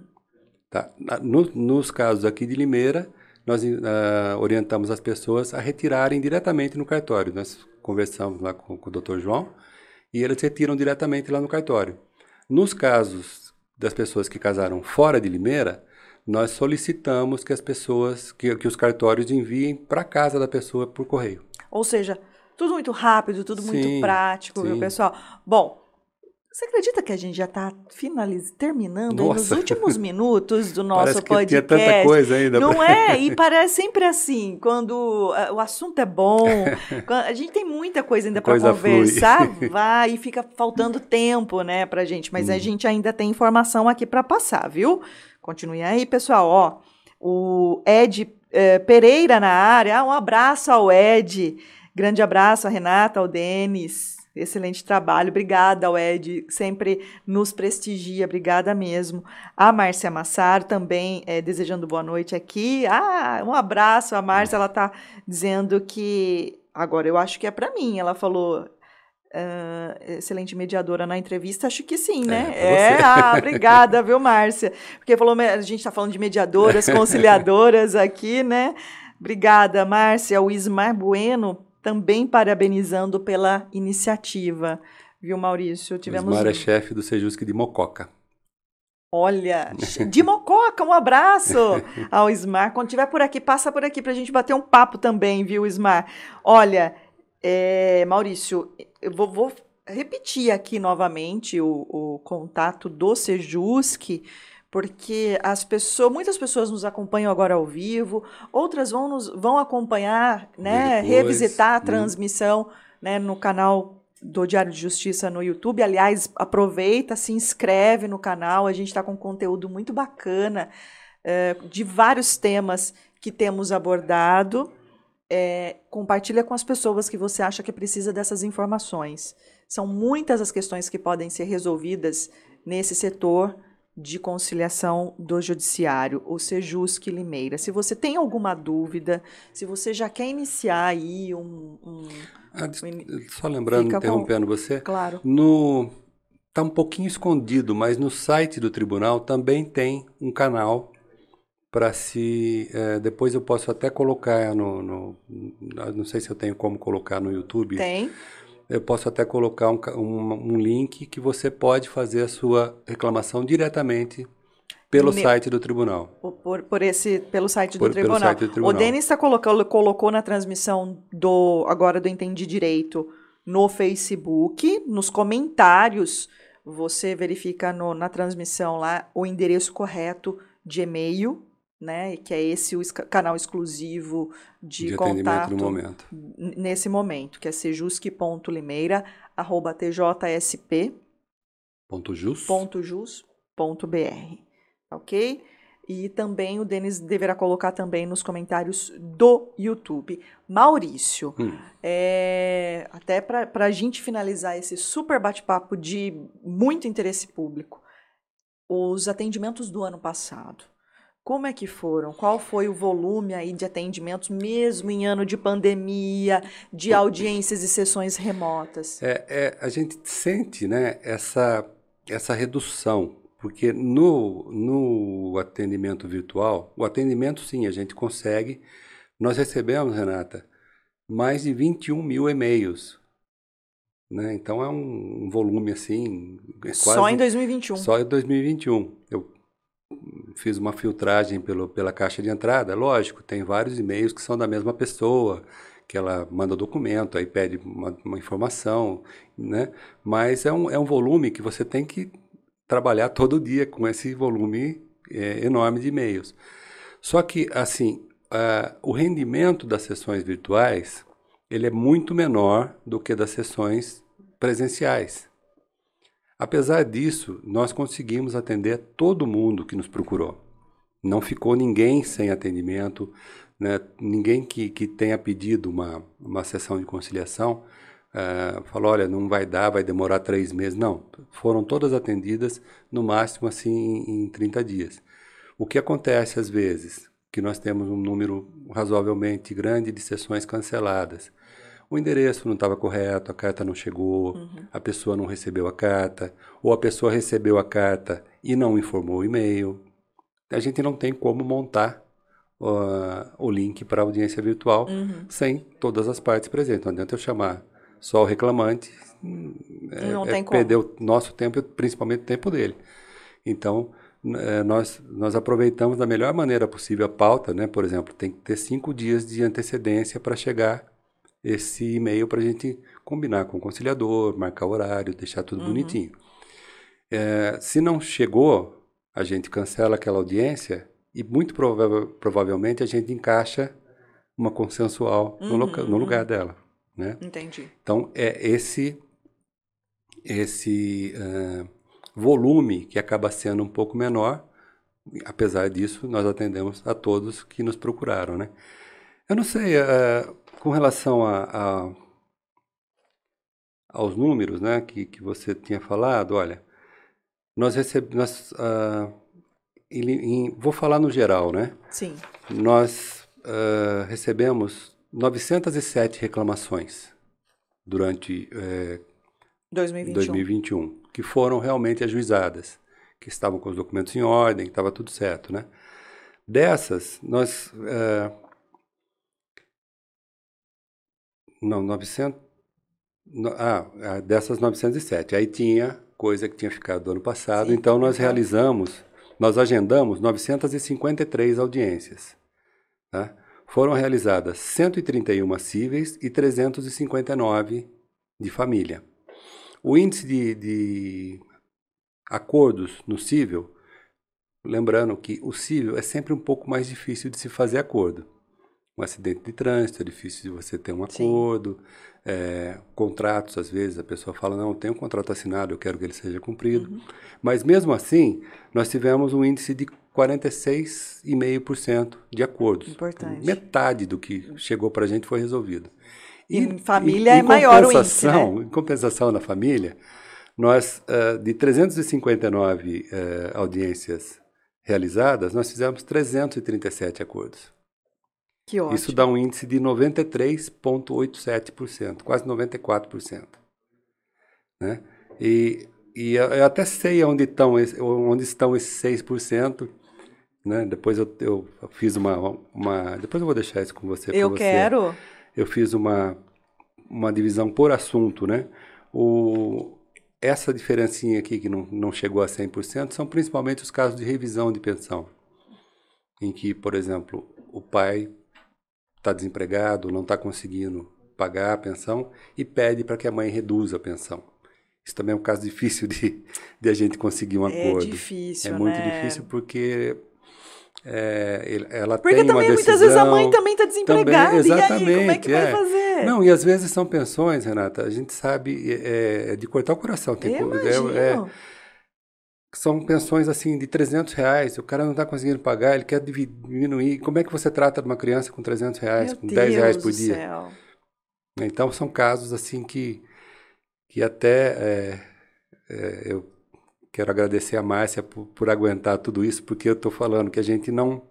Tá? Na- no- nos casos aqui de Limeira, nós ah, orientamos as pessoas a retirarem diretamente no cartório. Nós conversamos lá com, com o Dr. João e eles retiram diretamente lá no cartório. Nos casos das pessoas que casaram fora de Limeira, nós solicitamos que as pessoas, que, que os cartórios enviem para casa da pessoa por correio. Ou seja, tudo muito rápido, tudo muito Sim, prático, viu, sim. pessoal? Bom, você acredita que a gente já está finaliz... terminando nos últimos minutos do nosso Parece que podcast? tinha tanta coisa ainda. Não é? E parece sempre assim, quando ah, o assunto é bom, a gente tem muita coisa ainda para Coisa flui. conversar, vai e fica faltando tempo, né, pra gente, mas a Hum. gente ainda tem informação aqui para passar, viu? Continue aí, pessoal, ó. O Ed eh, Pereira na área, ah, um abraço ao Ed. Grande abraço a Renata, ao Denis. Excelente trabalho. Obrigada ao Ed, sempre nos prestigia. Obrigada mesmo. A Márcia Massaro também eh, desejando boa noite aqui. Ah, um abraço. A Márcia, ela tá dizendo que. Agora, eu acho que é para mim. Ela falou. Ah, excelente mediadora na entrevista, acho que sim, né? É, É, ah, obrigada, viu, Márcia? Porque falou, a gente está falando de mediadoras, conciliadoras aqui, né? Obrigada, Márcia. O Ismar Bueno também parabenizando pela iniciativa. Viu, Maurício? Tivemos. Osmar é chefe do Sejusc de Mococa. Olha, de Mococa, um abraço ao Ismar. Quando estiver por aqui, passa por aqui para a gente bater um papo também, viu, Ismar? Olha, é, Maurício, eu vou, vou repetir aqui novamente o, o contato do Sejusc, porque as pessoas, muitas pessoas nos acompanham agora ao vivo, outras vão, nos, vão acompanhar, né, Depois, revisitar a hum. transmissão né, no canal do Diário de Justiça no YouTube. Aliás, aproveita, se inscreve no canal, a gente está com conteúdo muito bacana eh, de vários temas que temos abordado. Eh, compartilha com as pessoas que você acha que precisa dessas informações. São muitas as questões que podem ser resolvidas nesse setor de conciliação do judiciário, o Sejusc Limeira. Se você tem alguma dúvida, se você já quer iniciar aí um, um Ah, só lembrando, Fica com- interrompendo você, claro, no tá um pouquinho escondido, mas no site do tribunal também tem um canal para se eh, depois eu posso até colocar no, no- não sei se eu tenho como colocar no YouTube tem. eu posso até colocar um, um, um link que você pode fazer a sua reclamação diretamente pelo Me... site do tribunal. Por, por, esse, pelo site do, por, tribunal. Pelo site do tribunal. O Denis está colocando, colocou na transmissão do agora do Entendi Direito no Facebook, nos comentários, você verifica no, na transmissão lá o endereço correto de e-mail, né? Que é esse o canal exclusivo de, de contato momento. nesse momento, que é sejusque.limeira@tjsp.jus.br, ok? E também o Denis deverá colocar também nos comentários do YouTube. Maurício, hum. é, até para a gente finalizar esse super bate-papo de muito interesse público, os atendimentos do ano passado. Como é que foram? Qual foi o volume aí de atendimentos, mesmo em ano de pandemia, de audiências e sessões remotas? É, é a gente sente né, essa, essa redução porque no, no atendimento virtual, o atendimento sim, a gente consegue. Nós recebemos, Renata, mais de 21 mil e-mails. Né? Então é um, um volume assim. É só em 2021. Só em 2021. Eu fiz uma filtragem pelo, pela caixa de entrada. Lógico, tem vários e-mails que são da mesma pessoa, que ela manda documento, aí pede uma, uma informação, né? Mas é um, é um volume que você tem que trabalhar todo dia com esse volume é, enorme de e-mails. Só que, assim, uh, o rendimento das sessões virtuais ele é muito menor do que das sessões presenciais. Apesar disso, nós conseguimos atender todo mundo que nos procurou. Não ficou ninguém sem atendimento, né? ninguém que, que tenha pedido uma, uma sessão de conciliação uh, falou, olha, não vai dar, vai demorar três meses. Não, foram todas atendidas no máximo assim em 30 dias. O que acontece às vezes? Que nós temos um número razoavelmente grande de sessões canceladas. O endereço não estava correto, a carta não chegou, uhum. a pessoa não recebeu a carta, ou a pessoa recebeu a carta e não informou o e-mail. A gente não tem como montar uh, o link para audiência virtual uhum. sem todas as partes presentes. Não adianta eu chamar só o reclamante é, não é, perdeu nosso tempo, principalmente o tempo dele. Então, é, nós, nós aproveitamos da melhor maneira possível a pauta, né? Por exemplo, tem que ter cinco dias de antecedência para chegar esse e-mail para a gente combinar com o conciliador, marcar o horário, deixar tudo uhum. bonitinho. É, se não chegou, a gente cancela aquela audiência e muito prova provavelmente a gente encaixa uma consensual uhum. no, no lugar dela. Né? Entendi. Então, é esse, esse uh, volume que acaba sendo um pouco menor, apesar disso, nós atendemos a todos que nos procuraram. Né? Eu não sei, uh, com relação a, a, aos números né, que, que você tinha falado, olha, nós recebemos. Uh, vou falar no geral, né? Sim. Nós uh, recebemos 907 reclamações durante é, 2021. 2021, que foram realmente ajuizadas, que estavam com os documentos em ordem, que estava tudo certo, né? Dessas, nós... É, não, 900... Ah, dessas 907. Aí tinha coisa que tinha ficado do ano passado, Sim, então nós realizamos, nós agendamos 953 audiências, tá? foram realizadas 131 cíveis e 359 de família. O índice de, de acordos no cível, lembrando que o cível é sempre um pouco mais difícil de se fazer acordo. Um acidente de trânsito é difícil de você ter um acordo. É, contratos, às vezes, a pessoa fala, não, tem um contrato assinado, eu quero que ele seja cumprido. Uhum. Mas mesmo assim, nós tivemos um índice de 46,5% de acordos. Importante. Metade do que chegou para a gente foi resolvido. E, em família em, é maior o índice, né? Em compensação na família, nós, uh, de 359 uh, eh, audiências realizadas, nós fizemos 337 acordos. Que ótimo. Isso dá um índice de 93,87%, quase 94%. Né? E, e eu até sei onde estão, onde estão esses 6%, né? Depois eu, eu fiz uma, uma. Depois eu vou deixar isso com você. Eu você. quero. Eu fiz uma, uma divisão por assunto, né? O, essa diferencinha aqui que não, não chegou a 100% são principalmente os casos de revisão de pensão, em que, por exemplo, o pai está desempregado, não está conseguindo pagar a pensão e pede para que a mãe reduza a pensão. Isso também é um caso difícil de, de a gente conseguir um é acordo. É difícil, É muito né? difícil porque é, ela porque tem também uma decisão... muitas vezes a mãe também está desempregada. Também, exatamente, e aí, como é que é. vai fazer? Não, e às vezes são pensões, Renata, a gente sabe, é, é de cortar o coração. Tem, Eu é, é, são pensões assim de 300 reais, o cara não está conseguindo pagar, ele quer diminuir. Como é que você trata de uma criança com 300 reais, Meu com 10 reais Deus por dia? céu. Então são casos assim que, que até é, é, eu quero agradecer a Márcia por, por aguentar tudo isso, porque eu estou falando que a gente não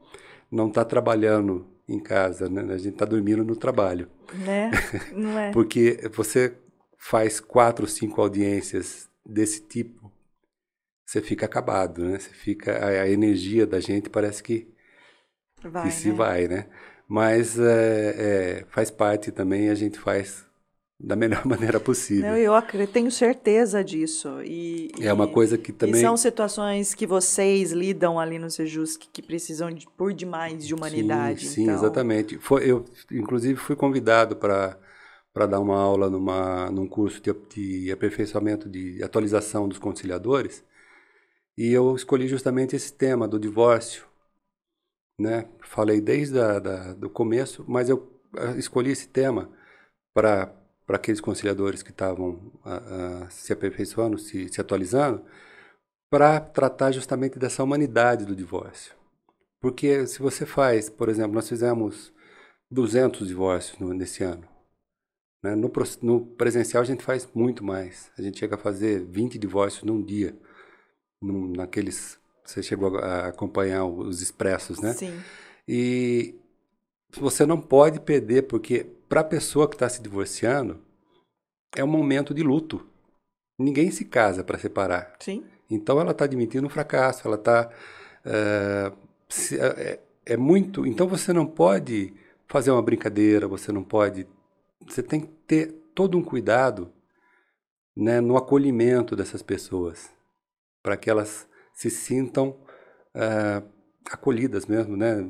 não está trabalhando em casa, né? a gente está dormindo no trabalho. Né? Não é? Porque você faz quatro, cinco audiências desse tipo, você fica acabado, né? Você fica a, a energia da gente parece que, Vai, que se né? vai, né? Mas é, é, faz parte também, a gente faz da melhor maneira possível. Não, eu tenho certeza disso. E, É uma e- coisa que também são situações que vocês lidam ali no Sejusc que precisam de, por demais de humanidade. Sim, sim então. exatamente. Foi, eu, inclusive, fui convidado para para dar uma aula numa, num curso de, de aperfeiçoamento de atualização dos conciliadores e eu escolhi justamente esse tema do divórcio, né? Falei desde a, da, do começo, mas eu ah, escolhi esse tema para para aqueles conciliadores que estavam ah, ah, se aperfeiçoando, se, se atualizando, para tratar justamente dessa humanidade do divórcio. Porque se você faz, por exemplo, nós fizemos 200 divórcios no, nesse ano. Né? No, no presencial a gente faz muito mais. A gente chega a fazer 20 divórcios num dia. Naqueles. Você chegou a, acompanhar os expressos, né? Sim. E você não pode perder, porque para a pessoa que está se divorciando, é um momento de luto. Ninguém se casa para separar. Sim. Então ela está admitindo um fracasso, ela está. é, é muito. Então você não pode fazer uma brincadeira, você não pode. Você tem que ter todo um cuidado né, no acolhimento dessas pessoas, para que elas se sintam ah, acolhidas mesmo, né,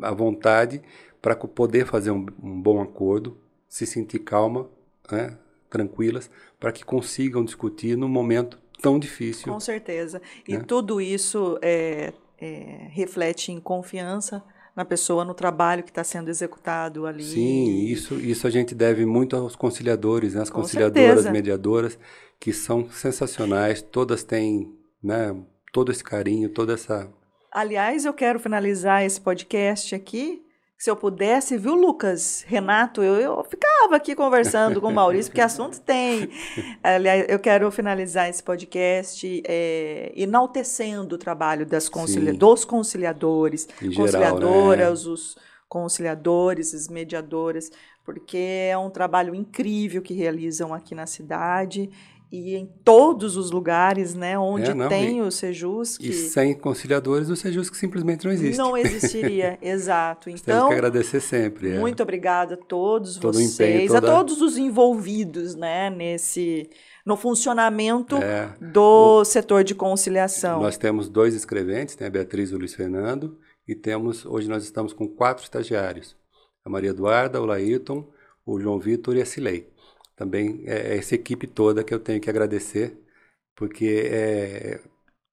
à vontade, para poder fazer um, um bom acordo, se sentir calma, né, tranquilas, para que consigam discutir num momento tão difícil. Com certeza. E né? tudo isso é, é, reflete em confiança na pessoa, no trabalho que está sendo executado ali. Sim, isso, isso a gente deve muito aos conciliadores, né? as Com conciliadoras, certeza. mediadoras, que são sensacionais, todas têm né, todo esse carinho, toda essa. Aliás, eu quero finalizar esse podcast aqui. Se eu pudesse, viu, Lucas? Renato, eu, eu ficava aqui conversando com o Maurício, porque assunto tem. Aliás, eu quero finalizar esse podcast é, enaltecendo o trabalho das concilia Sim. dos conciliadores, Em geral, conciliadoras, os conciliadores, as mediadoras, porque é um trabalho incrível que realizam aqui na cidade e em todos os lugares, né, onde É, não, tem e- o Sejus, E sem conciliadores, o Sejus que simplesmente não existe. não existiria, exato. Temos Então, que agradecer sempre. é. muito obrigada a todos Todo o empenho, vocês, toda- a todos os envolvidos, né, nesse no funcionamento É. do setor de conciliação. Nós temos dois escreventes, né, a Beatriz e o Luiz Fernando, e temos, hoje nós estamos com quatro estagiários. A Maria Eduarda, o Laírton, o João Vitor e a Cilei. Também é essa equipe toda que eu tenho que agradecer, porque é,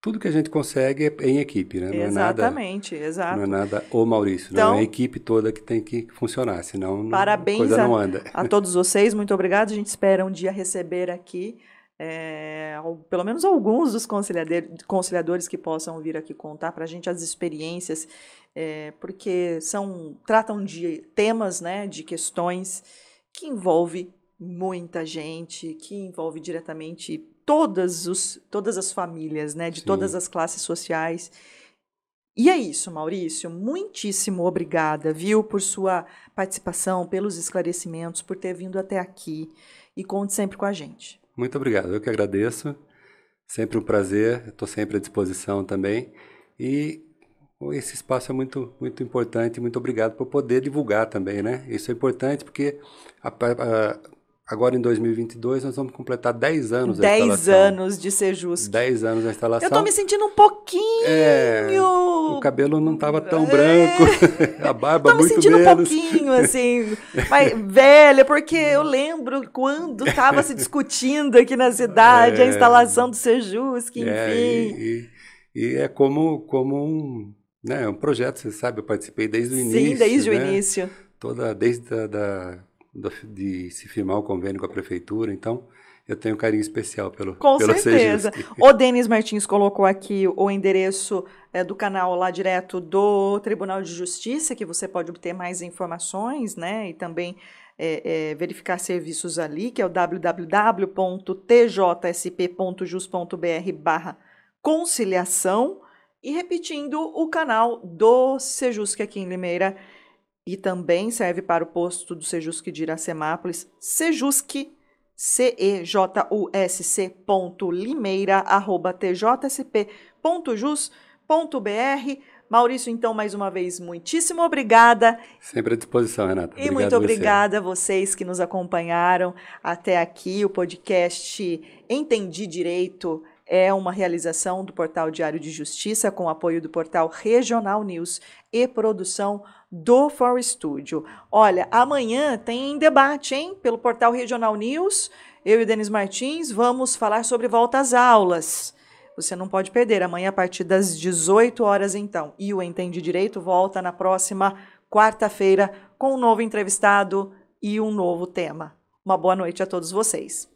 tudo que a gente consegue é em equipe, né? Não é nada, Exatamente, exato. não é nada o Maurício, Então- não é a equipe toda que tem que funcionar, senão não- a Parabéns coisa a- não anda. A todos vocês, muito obrigada. A gente espera um dia receber aqui é, pelo menos alguns dos conciliador- conciliadores que possam vir aqui contar para a gente as experiências, é, porque são tratam de temas, né, de questões que envolve muita gente, que envolve diretamente todas, os, todas as famílias, né, de Sim. todas as classes sociais. E é isso, Maurício. Muitíssimo obrigada, viu, por sua participação, pelos esclarecimentos, por ter vindo até aqui. E conte sempre com a gente. Muito obrigado, eu que agradeço. Sempre um prazer, estou sempre à disposição também. E esse espaço é muito, muito importante. Muito obrigado por poder divulgar também, né? Isso é importante porque a, a- agora em 2022 nós vamos completar 10 anos 10 da instalação. anos de Sejusc. 10 anos da instalação. Eu tô me sentindo um pouquinho... É, o cabelo não tava tão é. branco, a barba tô muito menos. Tô me sentindo menos. um pouquinho, assim, mas, velha, porque eu lembro quando tava se discutindo aqui na cidade é, a instalação do Sejusc, enfim. É, e, e, e, é como, como um, né, um projeto, você sabe, eu participei desde o início. Sim, desde né? o início. Toda, desde a, da de se firmar o convênio com a prefeitura, então eu tenho um carinho especial pelo Com pelo certeza. O Denis Martins colocou aqui o endereço é, do canal lá direto do Tribunal de Justiça, que você pode obter mais informações, né? E também é, é, verificar serviços ali, que é o www.tjsp.jus.br barra conciliação. E repetindo, o canal do Sejusc aqui em Limeira, e também serve para o posto do Sejusc de Iracemápolis, sejusc, C-E-J-U-S-C ponto limeira, arroba tjsp.jus.br. Maurício, então, mais uma vez, muitíssimo obrigada. Sempre à disposição, Renata. E muito obrigada a vocês que nos acompanharam até aqui. O podcast Entendi Direito é uma realização do Portal Diário de Justiça com apoio do portal Regional News e produção do For Studio. Olha, amanhã tem debate, hein? Pelo portal Regional News. Eu e Denis Martins vamos falar sobre volta às aulas. Você não pode perder. Amanhã, a partir das 18 horas, então. E o Entende Direito volta na próxima quarta-feira com um novo entrevistado e um novo tema. Uma boa noite a todos vocês.